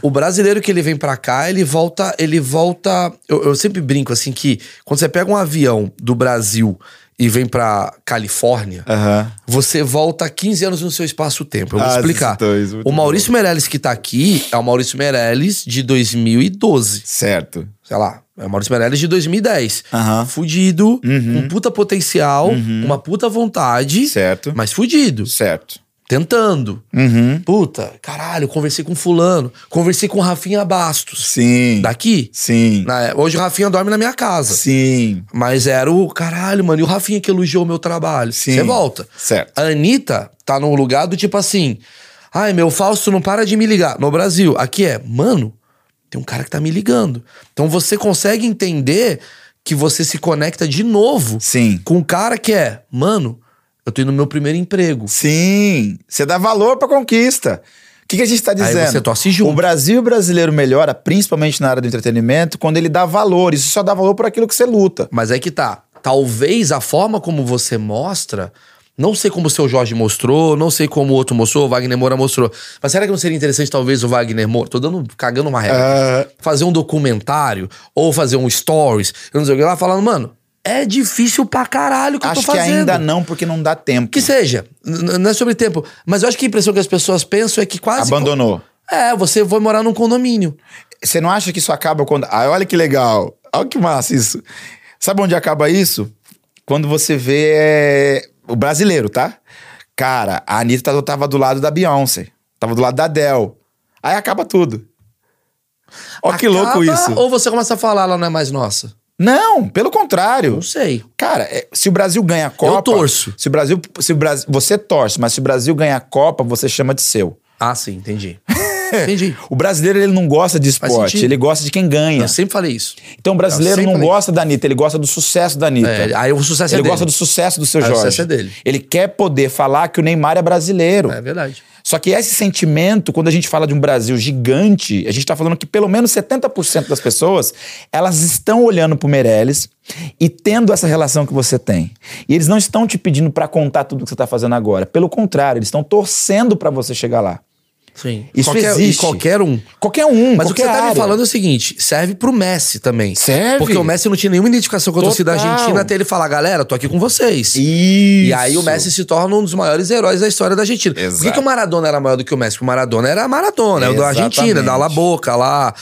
O brasileiro que ele vem pra cá, ele volta. Ele volta. Eu, eu sempre brinco assim que quando você pega um avião do Brasil e vem pra Califórnia, Aham. você volta 15 anos no seu espaço-tempo. Eu vou Ah, explicar. dois, o Maurício Meirelles que tá aqui é o Maurício Meirelles de 2012. Certo. Sei lá, é o Maurício Meirelles de 2010. Aham. Fudido, com puta potencial, uma puta vontade, Certo. mas fudido. Certo. Tentando. Uhum. Puta, caralho, conversei com fulano. Conversei com Rafinha Bastos. Sim. Daqui. Sim. Na- hoje o Rafinha dorme na minha casa. Sim. Mas era o caralho, mano. E o Rafinha que elogiou o meu trabalho. Sim. Você volta. Certo. A Anitta tá num lugar do tipo assim. Ai, meu Fausto não para de me ligar. No Brasil, aqui é, mano, tem um cara que tá me ligando. Então você consegue entender que você se conecta de novo Sim. com um cara que é, mano, eu tô indo no meu primeiro emprego. Sim. Você dá valor pra conquista. O que, que a gente tá dizendo? você torce junto. O Brasil brasileiro melhora, principalmente na área do entretenimento, quando ele dá valor. Isso só dá valor por aquilo que você luta. Mas aí que tá. Talvez a forma como você mostra. Não sei como o seu Jorge mostrou, não sei como o outro mostrou, o Wagner Moura mostrou. Mas será que não seria interessante, talvez, o Wagner Moura? Tô dando, cagando uma regra. Ah. Fazer um documentário ou fazer um stories, eu não sei o que lá, falando, mano, é difícil pra caralho que eu Acho tô que fazendo. ainda não, porque não dá tempo. Que seja. Não é sobre tempo. Mas eu acho que a impressão que as pessoas pensam é que quase. Abandonou. É, você vai morar num condomínio. Você não acha que isso acaba quando. Ah, olha que legal. Olha que massa isso. Sabe onde acaba isso? Quando você vê é, o brasileiro, tá? Cara, a Anitta tava do lado da Beyoncé. Tava do lado da Adele. Aí acaba tudo. Olha que louco isso. Ou você começa a falar, ela não é mais nossa? Não, pelo contrário. Não sei. Cara, é, se o Brasil ganha a Copa. torço. Se o Brasil. Se o Brasil você torce, mas se o Brasil ganha a Copa, você chama de seu. Ah, sim, entendi. [LAUGHS] entendi. O brasileiro ele não gosta de esporte, ele gosta de quem ganha. Eu sempre falei isso. Então o brasileiro Eu não gosta da Anitta, ele gosta do sucesso da Anitta. É, aí o sucesso é ele dele. gosta do sucesso do seu Aí o Jorge. sucesso é dele. Ele quer poder falar que o Neymar é brasileiro. É verdade. Só que esse sentimento, quando a gente fala de um Brasil gigante, a gente tá falando que pelo menos 70% das pessoas, elas estão olhando pro Meirelles e tendo essa relação que você tem. E eles não estão te pedindo pra contar tudo que você tá fazendo agora. Pelo contrário, eles estão torcendo pra você chegar lá. Sim. Isso qualquer, existe. E qualquer um. Qualquer um, Mas o que qualquer você tá me área. falando é o seguinte: serve pro Messi também. Serve. Porque o Messi não tinha nenhuma identificação com a torcida argentina até ele falar, galera, tô aqui com vocês. Isso. E aí o Messi se torna um dos maiores heróis da história da Argentina. Por que, Exato. que o Maradona era maior do que o Messi? Porque o Maradona era Maradona, era da Argentina, da La Boca lá,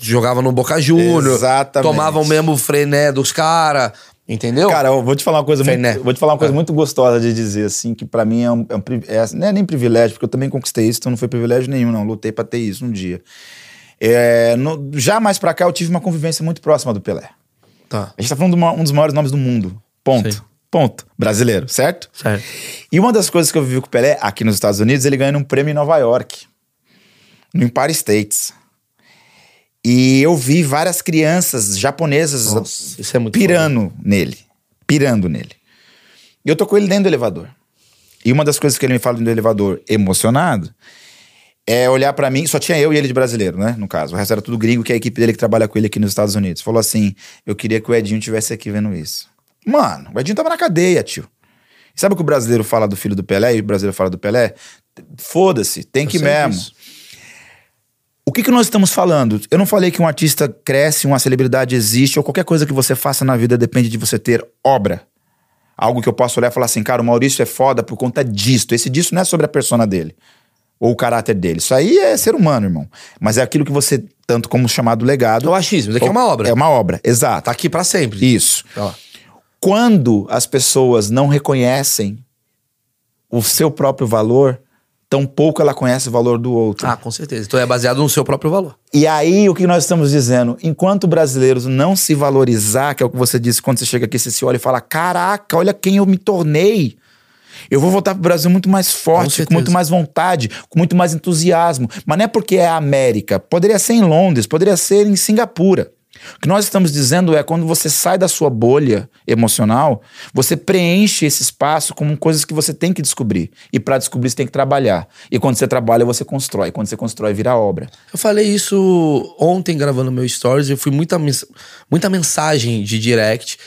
jogava no Boca Júnior, Exatamente. tomava o mesmo frené dos caras, entendeu? Cara, eu vou te falar uma coisa muito, vou te falar uma coisa É. muito gostosa de dizer assim, que pra mim é um, é um é, não é nem privilégio, porque eu também conquistei isso, então não foi privilégio nenhum, não. Lutei pra ter isso um dia. É, no- já mais pra cá eu tive uma convivência muito próxima do Pelé. Tá, A gente tá falando de uma- um dos maiores nomes do mundo. Ponto. Sim. Ponto. Brasileiro, certo? certo. E uma das coisas que eu vivi com o Pelé aqui nos Estados Unidos, ele ganhou um prêmio em Nova York, no Empire States. E eu vi várias crianças japonesas Nossa, isso é pirando nele. Pirando nele. E eu tô com ele dentro do elevador. E uma das coisas que ele me fala dentro do elevador, emocionado, é olhar pra mim. Só tinha eu e ele de brasileiro, né? No caso. O resto era tudo gringo, que é a equipe dele que trabalha com ele aqui nos Estados Unidos. Falou assim: eu queria que o Edinho tivesse aqui vendo isso. Mano, o Edinho tava na cadeia, tio. E sabe o que o brasileiro fala do filho do Pelé e o brasileiro fala do Pelé? Foda-se, tem que Eu sei mesmo. disso. O que, que nós estamos falando? Eu não falei que um artista cresce, uma celebridade existe, ou qualquer coisa que você faça na vida depende de você ter obra. Algo que eu posso olhar e falar assim, cara, o Maurício é foda por conta disto. Esse disso não é sobre a persona dele. Ou o caráter dele. Isso aí é ser humano, irmão. Mas é aquilo que você, tanto como chamado legado. É o achismo, isso aqui é uma obra. É uma obra, exato. Tá aqui pra sempre. Isso. Tá. Quando as pessoas não reconhecem o seu próprio valor, tampouco ela conhece o valor do outro. Ah, com certeza. Então é baseado no seu próprio valor. E aí, o que nós estamos dizendo? Enquanto brasileiros não se valorizar, que é o que você disse quando você chega aqui, você se olha e fala: Caraca, olha quem eu me tornei. Eu vou voltar pro Brasil muito mais Com forte, com, certeza. muito mais vontade, com muito mais entusiasmo. Mas não é porque é a América. Poderia ser em Londres, poderia ser em Singapura. O que nós estamos dizendo é quando você sai da sua bolha emocional, você preenche esse espaço com coisas que você tem que descobrir. E para descobrir, você tem que trabalhar. E quando você trabalha, você constrói. Quando você constrói, vira obra. Eu falei isso ontem gravando meu stories, eu fui muita, muita mensagem de direct.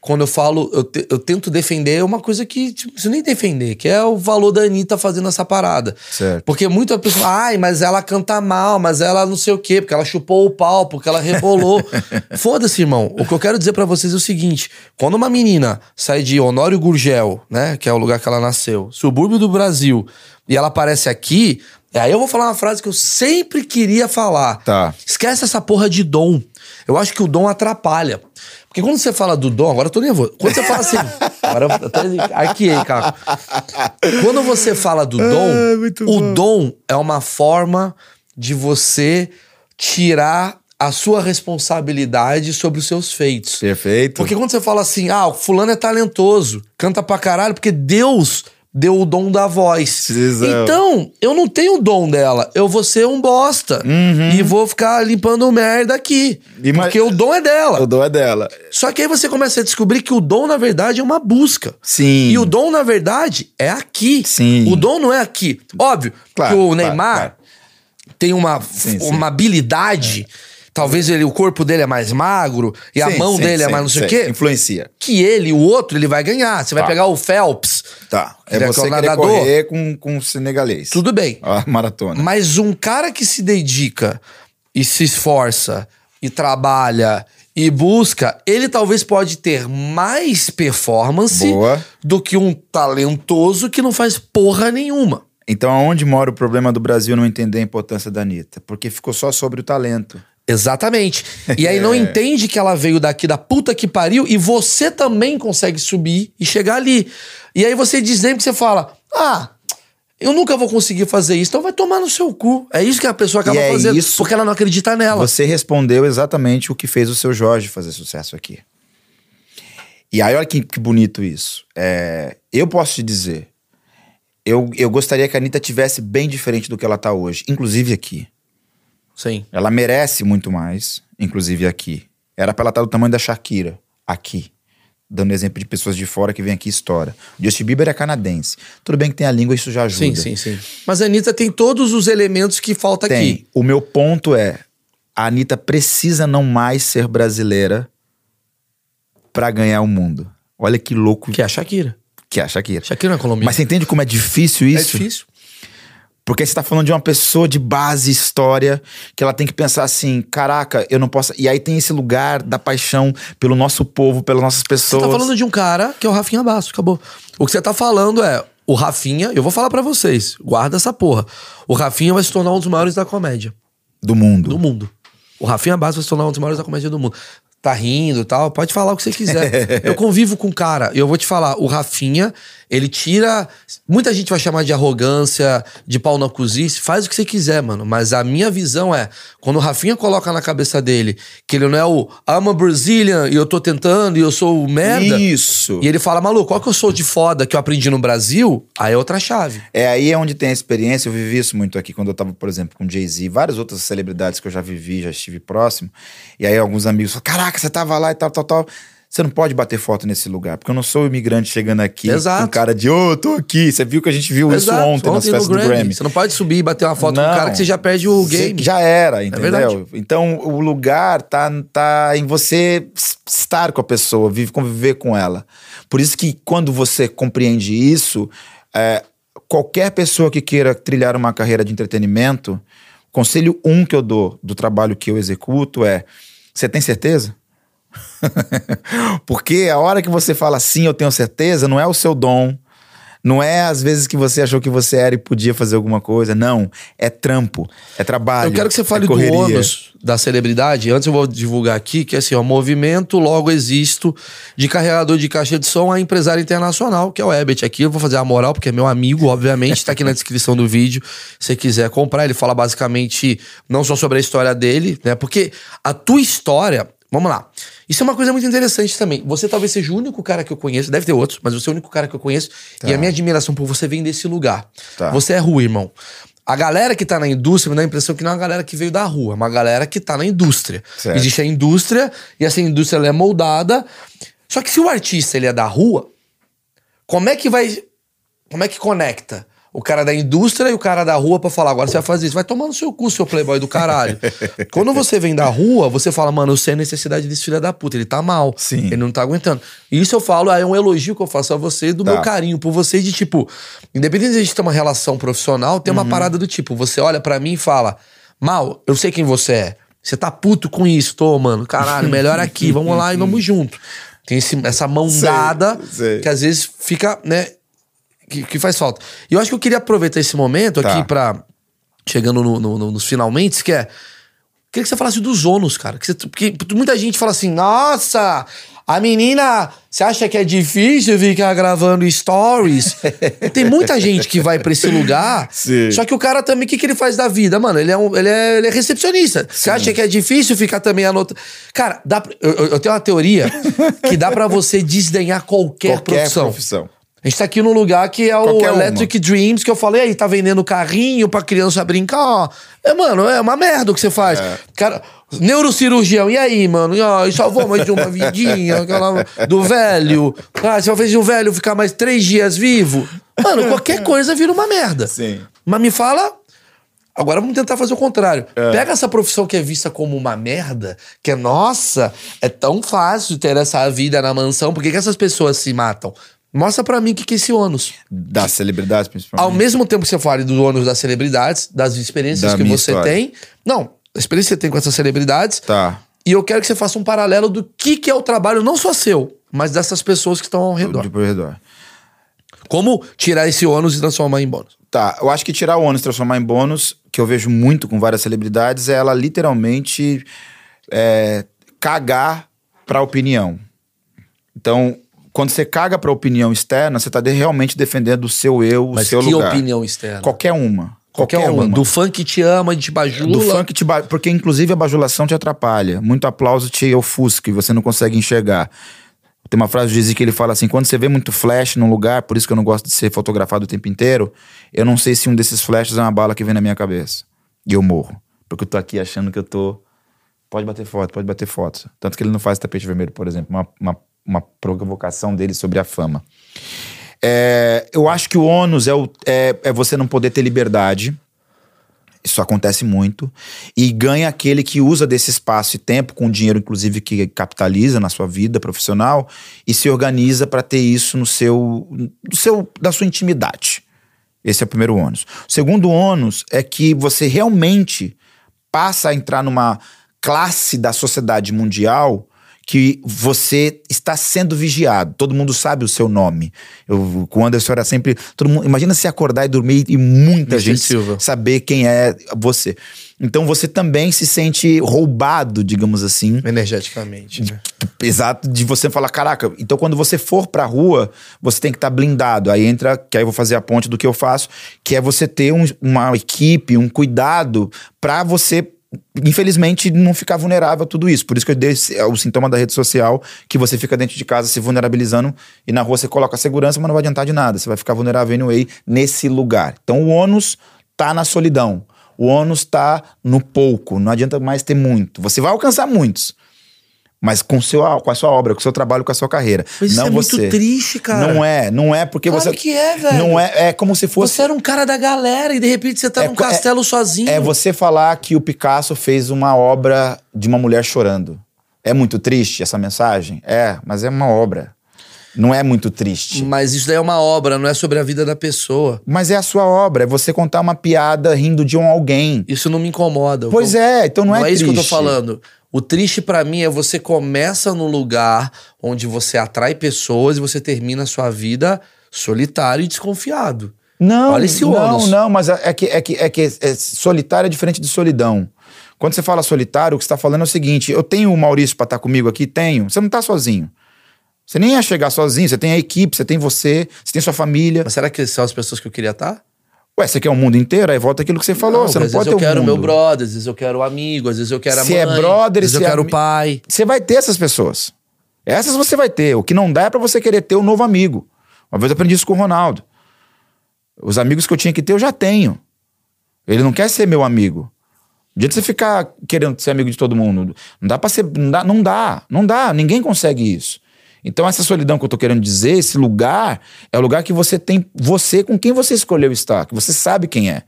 Quando eu falo, eu, te- eu tento defender uma coisa que tipo, não preciso nem defender, que é o valor da Anitta fazendo essa parada. Certo. Porque muita pessoa, ai, mas ela canta mal, mas ela não sei o quê, porque ela chupou o pau, porque ela rebolou. [LAUGHS] Foda-se, irmão. O que eu quero dizer pra vocês é o seguinte: quando uma menina sai de Honório Gurgel, né, que é o lugar que ela nasceu, subúrbio do Brasil, e ela aparece aqui, aí eu vou falar uma frase que eu sempre queria falar. Tá. Esquece essa porra de dom. Eu acho que o dom atrapalha. Porque quando você fala do dom, agora eu tô nervoso. Quando você fala assim. [LAUGHS] agora eu até arqueei, cara. Quando você fala do dom, muito o bom. dom é uma forma de você tirar a sua responsabilidade sobre os seus feitos. Perfeito. Porque quando você fala assim, ah, o fulano é talentoso, canta pra caralho, porque Deus deu o dom da voz. Exato. Então, eu não tenho o dom dela. Eu vou ser um bosta. E vou ficar limpando merda aqui. E ma- Porque o dom é dela. O dom é dela. Só que aí você começa a descobrir que o dom, na verdade, é uma busca. Sim. E o dom, na verdade, é aqui. Sim. O dom não é aqui. Óbvio Claro, que o claro, Neymar claro. tem uma, Sim, sim. uma habilidade. Talvez ele, o corpo dele é mais magro e a Sim, mão sim, dele é sim, mais não sei o quê. Influencia. Que ele, o outro, ele vai ganhar. Você vai Tá. pegar o Phelps. Tá. É Ele é você que é nadador. correr com, com o senegalês. Tudo bem. A maratona. Mas um cara que se dedica e se esforça e trabalha e busca, ele talvez pode ter mais performance Boa. do que um talentoso que não faz porra nenhuma. Então, aonde mora o problema do Brasil não entender a importância da Anitta? Porque ficou só sobre o talento. Exatamente. E aí não [LAUGHS] É. entende que ela veio daqui da puta que pariu e você também consegue subir e chegar ali. E aí você dizendo que você fala: "Ah, eu nunca vou conseguir fazer isso". Então vai tomar no seu cu. É isso que a pessoa acaba é fazendo, isso- porque ela não acredita nela. Você respondeu exatamente o que fez o seu Jorge fazer sucesso aqui. E aí, olha que, que bonito isso. É, eu posso te dizer, eu, eu gostaria que a Anitta tivesse bem diferente do que ela tá hoje, inclusive aqui. Sim. Ela merece muito mais, inclusive aqui. Era pra ela estar do tamanho da Shakira, aqui. Dando exemplo de pessoas de fora que vêm aqui e estoura. Justin Bieber é canadense. Tudo bem que tem a língua, isso já ajuda. Sim, sim, sim. Mas a Anitta tem todos os elementos que falta Tem. aqui. O meu ponto é: a Anitta precisa não mais ser brasileira pra ganhar o mundo. Olha que louco Que é a Shakira. que é a Shakira. Shakira não é colombiana. Mas você entende como é difícil é isso? difícil. Porque você tá falando de uma pessoa de base, história, que ela tem que pensar assim: caraca, eu não posso. E aí tem esse lugar da paixão pelo nosso povo, pelas nossas pessoas. Você tá falando de um cara que é o Rafinha Basso, acabou. O que você tá falando é. O Rafinha, eu vou falar para vocês, guarda essa porra. O Rafinha vai se tornar um dos maiores da comédia. Do mundo. Do mundo. O Rafinha Basso vai se tornar um dos maiores da comédia do mundo. Tá rindo e tal, pode falar o que você quiser. [LAUGHS] eu convivo com o cara, e eu vou te falar, o Rafinha, ele tira. Muita gente vai chamar de arrogância, de pau na cozice, faz o que você quiser, mano. Mas a minha visão é: quando o Rafinha coloca na cabeça dele que ele não é o I'm a Brazilian e eu tô tentando e eu sou o merda. Isso. E ele fala, maluco, qual que eu sou de foda que eu aprendi no Brasil? Aí é outra chave. É aí é onde tem a experiência. Eu vivi isso muito aqui quando eu tava, por exemplo, com Jay-Z, várias outras celebridades que eu já vivi, já estive próximo. E aí alguns amigos falam: caraca, você tava lá e tal, tal, tal. Você não pode bater foto nesse lugar, porque eu não sou imigrante chegando aqui Exato. com cara de, ô, oh, tô aqui. Você viu que a gente viu Exato, isso ontem, nas no festas do Grammy. Você não pode subir e bater uma foto com Não. o cara que você já perde o game. Já era, entendeu? verdade. então o lugar tá, tá em você estar com a pessoa, vive, conviver com ela. Por isso que quando você compreende isso, é, qualquer pessoa que queira trilhar uma carreira de entretenimento, conselho um que eu dou do trabalho que eu executo é: você tem certeza? [LAUGHS] Porque a hora que você fala sim, eu tenho certeza, não é o seu dom. Não é às vezes que você achou que você era e podia fazer alguma coisa. Não. É trampo. É trabalho. Eu quero que você é fale do correria. ônus da celebridade. Antes eu vou divulgar aqui que assim, ó, movimento, logo existo, de carregador de caixa de som a empresário internacional, que é o Ebert aqui. Eu vou fazer a moral, porque é meu amigo, obviamente, tá aqui na descrição do vídeo. Se você quiser comprar, ele fala basicamente não só sobre a história dele, né? Porque a tua história. Vamos lá. Isso é uma coisa muito interessante também. Você talvez seja o único cara que eu conheço, deve ter outros, mas você é o único cara que eu conheço. E a minha admiração por você vem desse lugar. Tá. Você é rua, irmão. A galera que tá na indústria me dá a impressão que não é uma galera que veio da rua, é uma galera que tá na indústria. Certo. Existe a indústria e essa indústria ela é moldada. Só que se o artista ele é da rua, como é que vai. Como é que conecta? O cara da indústria e o cara da rua pra falar, agora você vai fazer isso. Vai tomar no seu cu, seu playboy do caralho. [LAUGHS] Quando você vem da rua, você fala, mano, eu sei a necessidade desse filho da puta. Ele tá mal. Sim. Ele não tá aguentando. E isso eu falo, aí é um elogio que eu faço a você, do Tá. meu carinho por você, de tipo, independente de a gente ter uma relação profissional, tem uma parada do tipo, você olha pra mim e fala, Mal, eu sei quem você é. Você tá puto com isso, tô, mano. Caralho, melhor [LAUGHS] aqui, vamos lá e vamos junto. Tem esse- essa mão Sei, dada sei. que às vezes fica, né, que, que faz falta. E eu acho que eu queria aproveitar esse momento Tá. aqui pra. Chegando no, no- no- nos finalmente, que é. Queria que você falasse dos ônus, cara. Que você- porque muita gente fala assim, nossa, a menina, você acha que é difícil ficar gravando stories? [LAUGHS] Tem muita gente que vai pra esse lugar, Sim. só que o cara também, o que, que ele faz da vida? Mano, ele é, um, ele é, ele é recepcionista. Você acha que é difícil ficar também anotando? Cara, dá pra- eu, eu- tenho uma teoria que dá pra você desdenhar qualquer, Qualquer profissão. profissão. A gente tá aqui num lugar que é o Qualquer uma. Electric Dreams, que eu falei aí, tá vendendo carrinho pra criança brincar. É, mano, é uma merda o que você faz. É. Cara, neurocirurgião, e aí, mano? E, ó, e salvou mais de uma vidinha, aquela do velho. Ah, você fazer o velho ficar mais três dias vivo? Mano, qualquer coisa vira uma merda. Sim. Mas me fala. Agora vamos tentar fazer o contrário. É. Pega essa profissão que é vista como uma merda, que é, nossa, é tão fácil ter essa vida na mansão, por que, que essas pessoas se matam? Mostra pra mim o que, que é esse ônus. Das celebridades, principalmente. Ao mesmo tempo que você fale do ônus das celebridades, das experiências Da que você história. tem. Não, a experiência que você tem com essas celebridades. Tá. E eu quero que você faça um paralelo do que, que é o trabalho, não só seu, mas dessas pessoas que estão ao redor. De por redor. Como tirar esse ônus e transformar em bônus. Tá, eu acho que tirar o ônus e transformar em bônus, que eu vejo muito com várias celebridades, é ela literalmente é, cagar pra opinião. Então, quando você caga pra opinião externa, você tá de- realmente defendendo o seu eu, o Mas seu que lugar. opinião externa? Qualquer uma. Qualquer uma. Do fã que te ama, de te bajula. Do funk te ba- Porque, inclusive, a bajulação te atrapalha. Muito aplauso te ofusca e você não consegue enxergar. Tem uma frase do Jay-Z que ele fala assim: quando você vê muito flash num lugar, por isso que eu não gosto de ser fotografado o tempo inteiro, eu não sei se um desses flashes é uma bala que vem na minha cabeça. E eu morro. Porque eu tô aqui achando que eu tô. Pode bater foto, pode bater foto. Tanto que ele não faz tapete vermelho, por exemplo. Uma, uma, uma provocação dele sobre a fama. É, eu acho que o ônus é, o- é, é você não poder ter liberdade. Isso acontece muito. E ganha aquele que usa desse espaço e tempo, com dinheiro, inclusive, que capitaliza na sua vida profissional, e se organiza para ter isso no seu, no seu. da sua intimidade. Esse é o primeiro ônus. O segundo ônus é que você realmente passa a entrar numa classe da sociedade mundial que você está sendo vigiado. Todo mundo sabe o seu nome. Eu, com o Anderson era sempre. Todo mundo, imagina se acordar e dormir e muita gente saber quem é você. Então você também se sente roubado, digamos assim. Energeticamente. Né? Exato, de você falar, caraca, então quando você for pra rua, você tem que estar blindado. Aí entra, que aí eu vou fazer a ponte do que eu faço, que é você ter um- uma equipe, um cuidado pra você, infelizmente, não ficar vulnerável a tudo isso. Por isso que eu dei esse- é o sintoma da rede social, que você fica dentro de casa se vulnerabilizando e na rua você coloca a segurança, mas não vai adiantar de nada. Você vai ficar vulnerável anyway nesse lugar. Então o ônus tá na solidão. O ônus tá no pouco. Não adianta mais ter muito. Você vai alcançar muitos. Mas com, seu, com a sua obra, com o seu trabalho, com a sua carreira. Mas isso não é você. muito triste, cara. Não é, não é porque Claro você. que é, velho. Não é, é como se fosse. Você era um cara da galera e de repente você tá É num é- castelo sozinho. É você falar que o Picasso fez uma obra de uma mulher chorando. É muito triste essa mensagem? É, mas é uma obra. Não é muito triste. Mas isso daí é uma obra, não é sobre a vida da pessoa. Mas é a sua obra, é você contar uma piada rindo de um alguém. Isso não me incomoda. Pois eu- é, então não, Não, é, é isso que eu tô triste. falando. O triste pra mim é você começa num lugar onde você atrai pessoas e você termina a sua vida solitário e desconfiado. Não, Olha esse não, ônus. não, mas é que, é que, é que é solitário é diferente de solidão. Quando você fala solitário, o que você está falando é o seguinte: eu tenho o Maurício para estar comigo aqui? Tenho. Você não tá sozinho. Você nem ia chegar sozinho, você tem a equipe, você tem você, você tem sua família. Mas será que são as pessoas que eu queria estar? Ué, você quer o mundo inteiro? Aí volta aquilo que você falou. você não às pode vezes ter eu o quero mundo. meu brother, às vezes eu quero amigo, às vezes eu quero a Se mãe. é brother, às vezes se eu é quero o pai. Você vai ter essas pessoas. Essas você vai ter. O que não dá é pra você querer ter um novo amigo. Uma vez eu aprendi isso com o Ronaldo. Os amigos que eu tinha que ter, eu já tenho. Ele não quer ser meu amigo. Não adianta você ficar querendo ser amigo de todo mundo. Não dá pra ser. Não dá, não dá. Não dá. Ninguém consegue isso. Então, essa solidão que eu tô querendo dizer, esse lugar, é o lugar que você tem você com quem você escolheu estar, que você sabe quem é.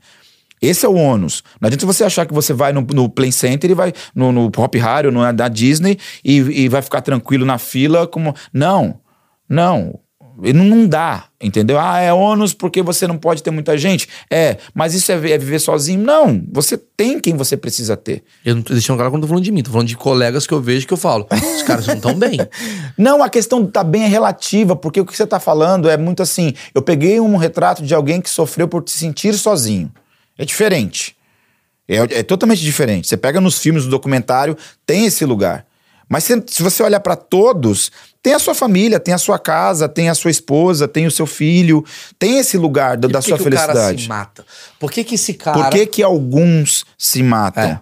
Esse é o ônus. Não adianta você achar que você vai no, no Play Center e vai no, no Hop Harry no, da Disney e, e vai ficar tranquilo na fila como. Não, não. Não, não dá, entendeu? Ah, é ônus porque você não pode ter muita gente. É, mas isso é, é viver sozinho? Não, você tem quem você precisa ter. Eu não tô deixando claro quando tô falando de mim, tô falando de colegas que eu vejo que eu falo. Os [LAUGHS] caras não tão bem. Não, a questão tá bem é relativa, porque o que você tá falando é muito assim. Eu peguei um retrato de alguém que sofreu por se sentir sozinho. É diferente. É, é totalmente diferente. Você pega nos filmes, no documentário, tem esse lugar. Mas se, se você olhar pra todos, tem a sua família, tem a sua casa, tem a sua esposa, tem o seu filho, tem esse lugar da, da por que sua que o cara felicidade. se mata? Por que que esse cara... Por que, que alguns se matam? É.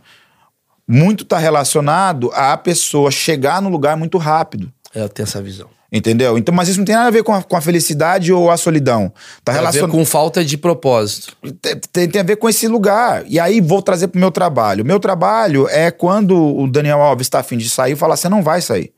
Muito tá relacionado a pessoa chegar no lugar muito rápido. É, Eu tenho essa visão. Entendeu? Então, mas isso não tem nada a ver com a, com a felicidade ou a solidão. Tá Tem a ver com falta de propósito. Tem, tem- tem a ver com esse lugar. E aí vou trazer pro meu trabalho. Meu trabalho é quando o Daniel Alves está afim de sair, falar: você não vai sair.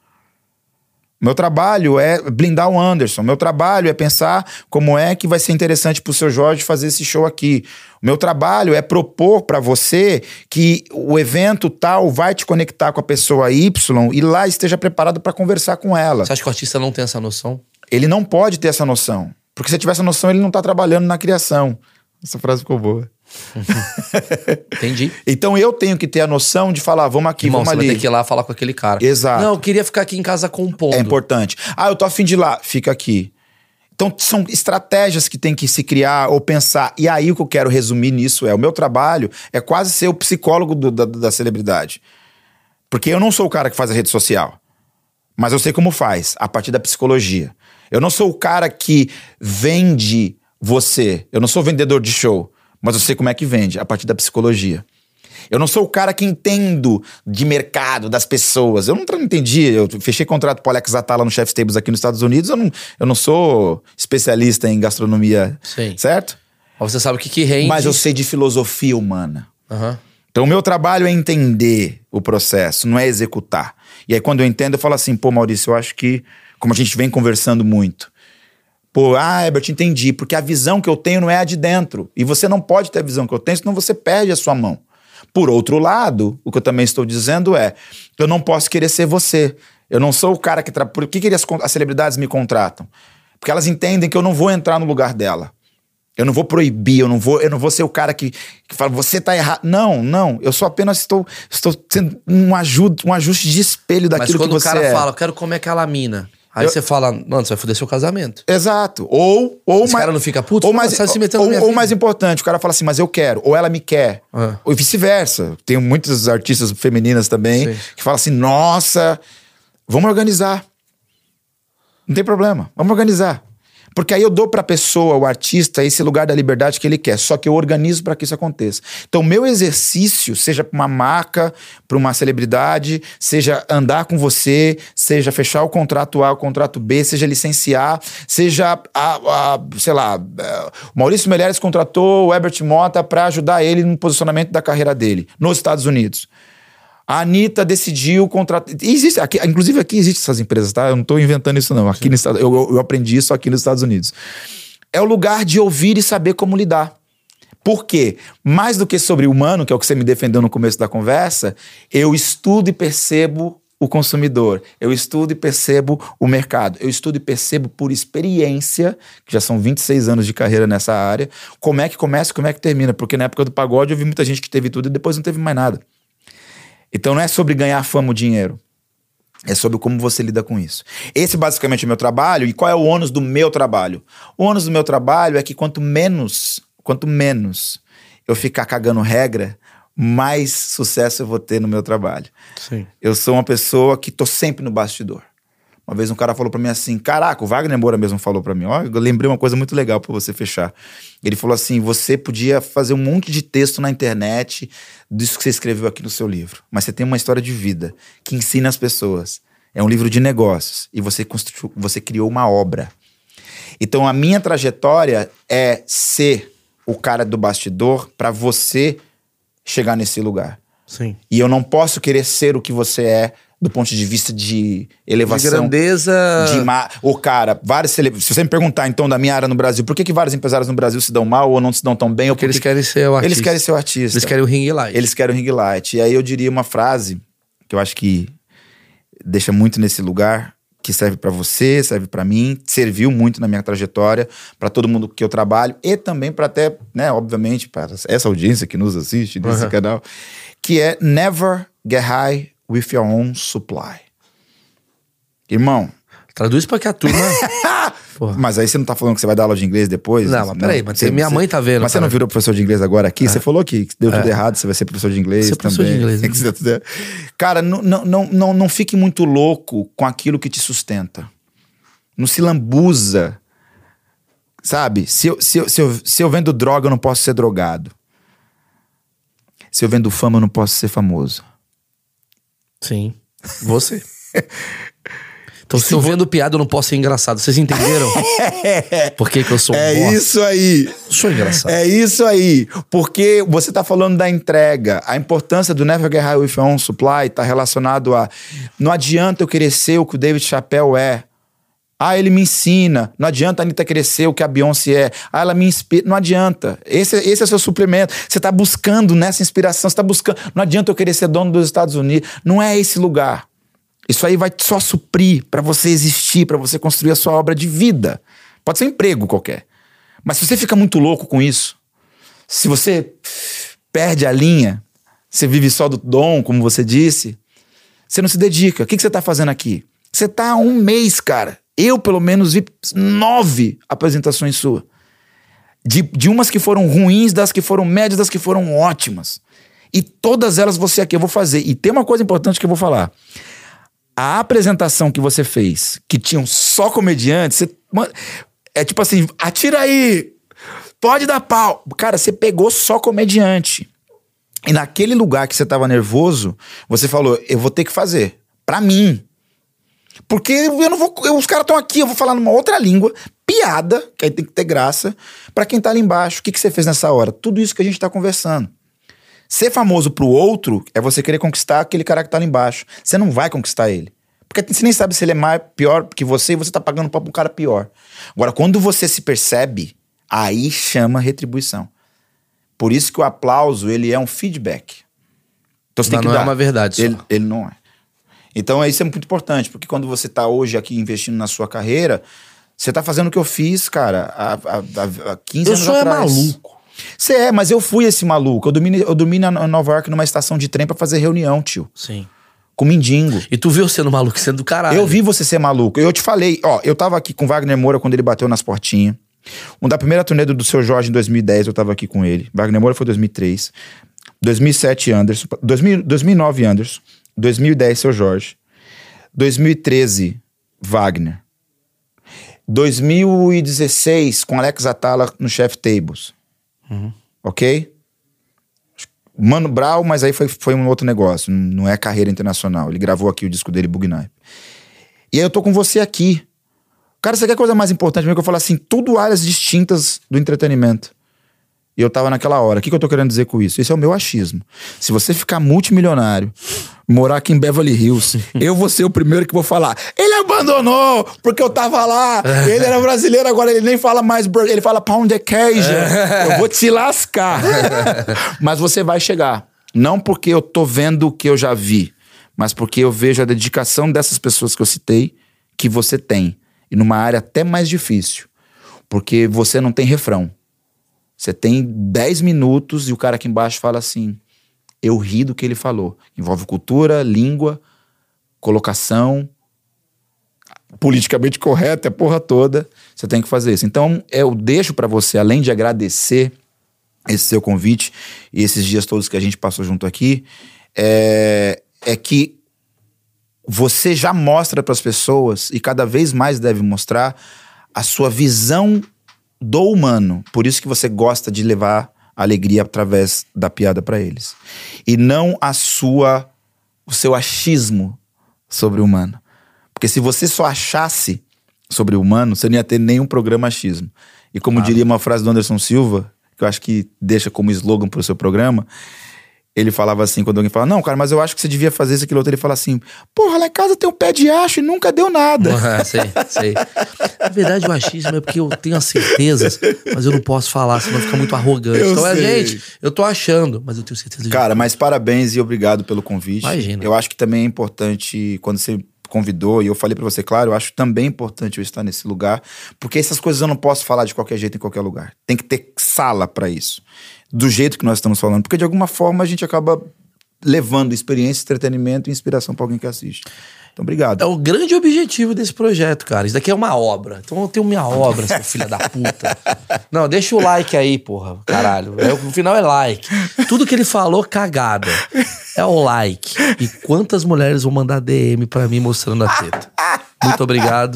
Meu trabalho é blindar o Anderson. Meu trabalho é pensar como é que vai ser interessante pro seu Jorge fazer esse show aqui. O meu trabalho é propor para você que o evento tal vai te conectar com a pessoa Y e lá esteja preparado para conversar com ela. Você acha que o artista não tem essa noção? Ele não pode ter essa noção. Porque se ele tiver essa noção, ele não tá trabalhando na criação. Essa frase ficou boa. [LAUGHS] Entendi. Então eu tenho que ter a noção de falar, vamos aqui, Irmão, vamos você ali. vai ter que ir lá falar com aquele cara. Exato. Não, eu queria ficar aqui em casa compondo. É importante. Ah, eu tô afim de ir lá, fica aqui. Então são estratégias que tem que se criar ou pensar. E aí o que eu quero resumir nisso é: o meu trabalho é quase ser o psicólogo do- da, da celebridade. Porque eu não sou o cara que faz a rede social. Mas eu sei como faz, a partir da psicologia. Eu não sou o cara que vende você. Eu não sou vendedor de show. Mas eu sei como é que vende, a partir da psicologia. Eu não sou o cara que entendo de mercado, das pessoas. Eu não entendi. Eu fechei contrato com o Alex Atala no Chef's Tables aqui nos Estados Unidos. Eu não, eu não sou especialista em gastronomia, Sim. certo? Mas você sabe o que que rende. Mas eu sei de filosofia humana. Aham. Então, o meu trabalho é entender o processo, não é executar. E aí, quando eu entendo, eu falo assim: pô, Maurício, eu acho que, como a gente vem conversando muito, pô, ah, Herbert, entendi, porque a visão que eu tenho não é a de dentro. E você não pode ter a visão que eu tenho, senão você perde a sua mão. Por outro lado, o que eu também estou dizendo é: eu não posso querer ser você. Eu não sou o cara que. Tra... Por que, que as, as celebridades me contratam? Porque elas entendem que eu não vou entrar no lugar dela. Eu não vou proibir, eu não vou, eu não vou ser o cara que, que fala, você tá errado. Não, não. Eu só apenas estou, estou sendo um, ajuda, um ajuste de espelho Mas daquilo quando que o você cara é. fala, eu quero comer aquela mina. Aí Eu- você fala, mano, você vai foder seu casamento. Exato. Ou, ou Esse mais, cara não fica puto? Ou mais, "Você tá se metendo na ou, ou vida." mais importante, o cara fala assim, mas eu quero, ou ela me quer. Ah. Ou vice-versa. Tenho muitas artistas femininas também Sim. que falam assim: nossa, vamos organizar. Não tem problema, vamos organizar. Porque aí eu dou pra pessoa, o artista, esse lugar da liberdade que ele quer. Só que eu organizo para que isso aconteça. Então, meu exercício, seja pra uma marca, pra uma celebridade, seja andar com você, seja fechar o contrato A, o contrato B, seja licenciar, seja, a, a- sei lá, é, o Maurício Melheres contratou o Herbert Mota para ajudar ele no posicionamento da carreira dele nos Estados Unidos. A Anitta decidiu contratar. Existe, aqui, inclusive aqui existem essas empresas, tá? Eu não tô inventando isso, não. Aqui no estado, eu, eu- eu aprendi isso aqui nos Estados Unidos. É o lugar de ouvir e saber como lidar. Por quê? Mais do que sobre humano, que é o que você me defendeu no começo da conversa, eu estudo e percebo o consumidor. Eu estudo e percebo o mercado. Eu estudo e percebo por experiência, que já são 26 anos de carreira nessa área, como é que começa e como é que termina. Porque na época do pagode eu vi muita gente que teve tudo e depois não teve mais nada. Então não é sobre ganhar fama ou dinheiro. É sobre como você lida com isso. Esse basicamente é o meu trabalho. E qual é o ônus do meu trabalho? O ônus do meu trabalho é que quanto menos, quanto menos eu ficar cagando regra, mais sucesso eu vou ter no meu trabalho. Sim. Eu sou uma pessoa que tô sempre no bastidor. Uma vez um cara falou pra mim assim: Caraca, o Wagner Moura mesmo falou pra mim. Ó, eu lembrei uma coisa muito legal pra você fechar. Ele falou assim: Você podia fazer um monte de texto na internet disso que você escreveu aqui no seu livro, mas você tem uma história de vida que ensina as pessoas. É um livro de negócios e você, construiu, você criou uma obra. Então a minha trajetória é ser o cara do bastidor pra você chegar nesse lugar. Sim. E eu não posso querer ser o que você é do ponto de vista de De elevação. grandeza. De ma... O cara, vários se você me perguntar então da minha área no Brasil, por que, que vários empresários no Brasil se dão mal ou não se dão tão bem? Ou Porque eles querem ser o artista. Eles querem ser o artista. Eles querem o ring light. Eles querem o ring light. E aí eu diria uma frase que eu acho que deixa muito nesse lugar, que serve pra você, serve pra mim, serviu muito na minha trajetória, pra todo mundo que eu trabalho e também pra até, né, obviamente, para essa audiência que nos assiste nesse Uhum. canal, que é never get high with your own supply. Irmão, Traduz pra que a turma. [LAUGHS] Mas aí você não tá falando que você vai dar aula de inglês depois? Não, mas peraí, mas minha mãe tá vendo, Mas você cara. não virou professor de inglês agora aqui? Você falou que deu tudo errado, você vai ser professor de inglês professor também. de inglês, [LAUGHS] né? Tudo errado. Cara, não, não, não, não, não fique muito louco com aquilo que te sustenta. Não se lambuza. Sabe? Se eu, se, eu, se, eu, se eu vendo droga, eu não posso ser drogado. Se eu vendo fama, eu não posso ser famoso. Sim. Você. [LAUGHS] Então, se eu vendo piada, eu não posso ser engraçado. Vocês entenderam? [LAUGHS] Por que, que eu sou um É bosta? isso aí. Eu Sou engraçado. É isso aí. Porque você tá falando da entrega. A importância do Never Get High With Your Own Supply tá relacionado a... Não adianta eu querer ser o que o David Chappelle é. Ah, ele me ensina. Não adianta a Anitta ser o que a Beyoncé é. Ah, ela me inspira. Não adianta. Esse, esse é o seu suplemento. Você tá buscando nessa inspiração. Você tá buscando... Não adianta eu querer ser dono dos Estados Unidos. Não é esse lugar. Isso aí vai só suprir pra você existir, pra você construir a sua obra de vida. Pode ser um emprego qualquer. Mas se você fica muito louco com isso, se você perde a linha, você vive só do dom, como você disse, você não se dedica. O que, que você tá fazendo aqui? Você tá há um mês, cara. Eu, pelo menos, vi nove apresentações suas. De, de umas que foram ruins, das que foram médias, das que foram ótimas. E todas elas você aqui eu vou fazer. E tem uma coisa importante que eu vou falar. A apresentação que você fez, que tinham só comediantes, você, é tipo assim, atira aí, pode dar pau. Cara, você pegou só comediante. E naquele lugar que você tava nervoso, você falou, eu vou ter que fazer. Pra mim. Porque eu não vou. eu- os caras estão aqui, eu vou falar numa outra língua, piada, que aí tem que ter graça, pra quem tá ali embaixo. O que, que você fez nessa hora? Tudo isso que a gente tá conversando. Ser famoso pro outro é você querer conquistar aquele cara que tá lá embaixo. Você não vai conquistar ele. Porque você nem sabe se ele é mais pior que você e você tá pagando pra um cara pior. Agora, quando você se percebe, aí chama retribuição. Por isso que o aplauso, ele é um feedback. Então você tem que não é dar. uma verdade só. Ele, ele não é. Então isso é muito importante, porque quando você tá hoje aqui investindo na sua carreira, Você tá fazendo o que eu fiz, cara, há, há, há 15 Eu anos sou é atrás. maluco. Você é, mas eu fui esse maluco. Eu dormi, eu dormi na Nova York numa estação de trem pra fazer reunião, tio. Sim. Com mendigo. E tu viu sendo maluco sendo do caralho. Eu vi você ser maluco. Eu te falei, ó, eu tava aqui com Wagner Moura quando ele bateu nas portinhas. Um da primeira turnê do seu Jorge em 2010, eu tava aqui com ele. Wagner Moura foi 2003. 2007, Anderson. 2000, 2009, Anderson. 2010, seu Jorge. 2013, Wagner. 2016, com Alex Atala no Chef Tables. Ok? Mano Brown, mas aí foi, foi um outro negócio. Não é carreira internacional. Ele gravou aqui o disco dele, Bug Night. E aí eu tô com você aqui. Cara, você quer coisa mais importante mesmo que eu falar assim, tudo áreas distintas do entretenimento. E eu tava naquela hora. O que, que eu tô querendo dizer com isso? Esse é o meu achismo. Se você ficar multimilionário, morar aqui em Beverly Hills, [LAUGHS] eu vou ser o primeiro que vou falar. Ele abandonou porque eu tava lá. Ele era brasileiro, agora ele nem fala mais. Ele fala pound de queijo. Eu vou te lascar. [LAUGHS] Mas você vai chegar. Não porque eu tô vendo o que eu já vi, mas porque eu vejo a dedicação dessas pessoas que eu citei que você tem. E numa área até mais difícil. Porque você não tem refrão. Você tem 10 minutos e o cara aqui embaixo fala assim: eu ri do que ele falou. Envolve cultura, língua, colocação, politicamente correto, é porra toda. Você tem que fazer isso. Então, eu deixo pra você, além de agradecer esse seu convite e esses dias todos que a gente passou junto aqui, é, é que você já mostra pras pessoas e cada vez mais deve mostrar a sua visão do humano. Por isso que você gosta de levar alegria através da piada pra eles. E não a sua o seu achismo sobre o humano. Porque se você só achasse sobre o humano, você não ia ter nenhum programa achismo. E como diria uma frase do Anderson Silva, que eu acho que deixa como slogan pro seu programa, ele falava assim, quando alguém fala, não, cara, mas eu acho que você devia fazer isso, aquilo outro, ele fala assim, porra, lá em casa tem um pé de acho e nunca deu nada. Ah, [LAUGHS] sei, sei. Na verdade, o achismo é porque eu tenho as certezas, mas eu não posso falar, senão fica muito arrogante. Eu então, é, sei. gente, eu tô achando, mas eu tenho certeza de Cara, mas parabéns e obrigado pelo convite. Imagina. Eu acho que também é importante, quando você convidou, e eu falei pra você, claro, eu acho também importante eu estar nesse lugar, porque essas coisas eu não posso falar de qualquer jeito em qualquer lugar. Tem que ter sala pra isso. Do jeito que nós estamos falando, porque de alguma forma a gente acaba levando experiência, entretenimento e inspiração pra alguém que assiste. Então, obrigado. É o grande objetivo desse projeto, cara. Isso daqui é uma obra. Então eu tenho minha obra, seu filho da puta. Não, deixa o like aí, porra. Caralho. É, o final é like. Tudo que ele falou, cagada. É o like. E quantas mulheres vão mandar DM pra mim mostrando a teta? Muito obrigado.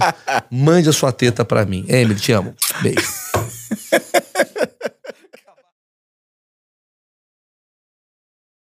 Mande a sua teta pra mim. Emily, te amo. Beijo.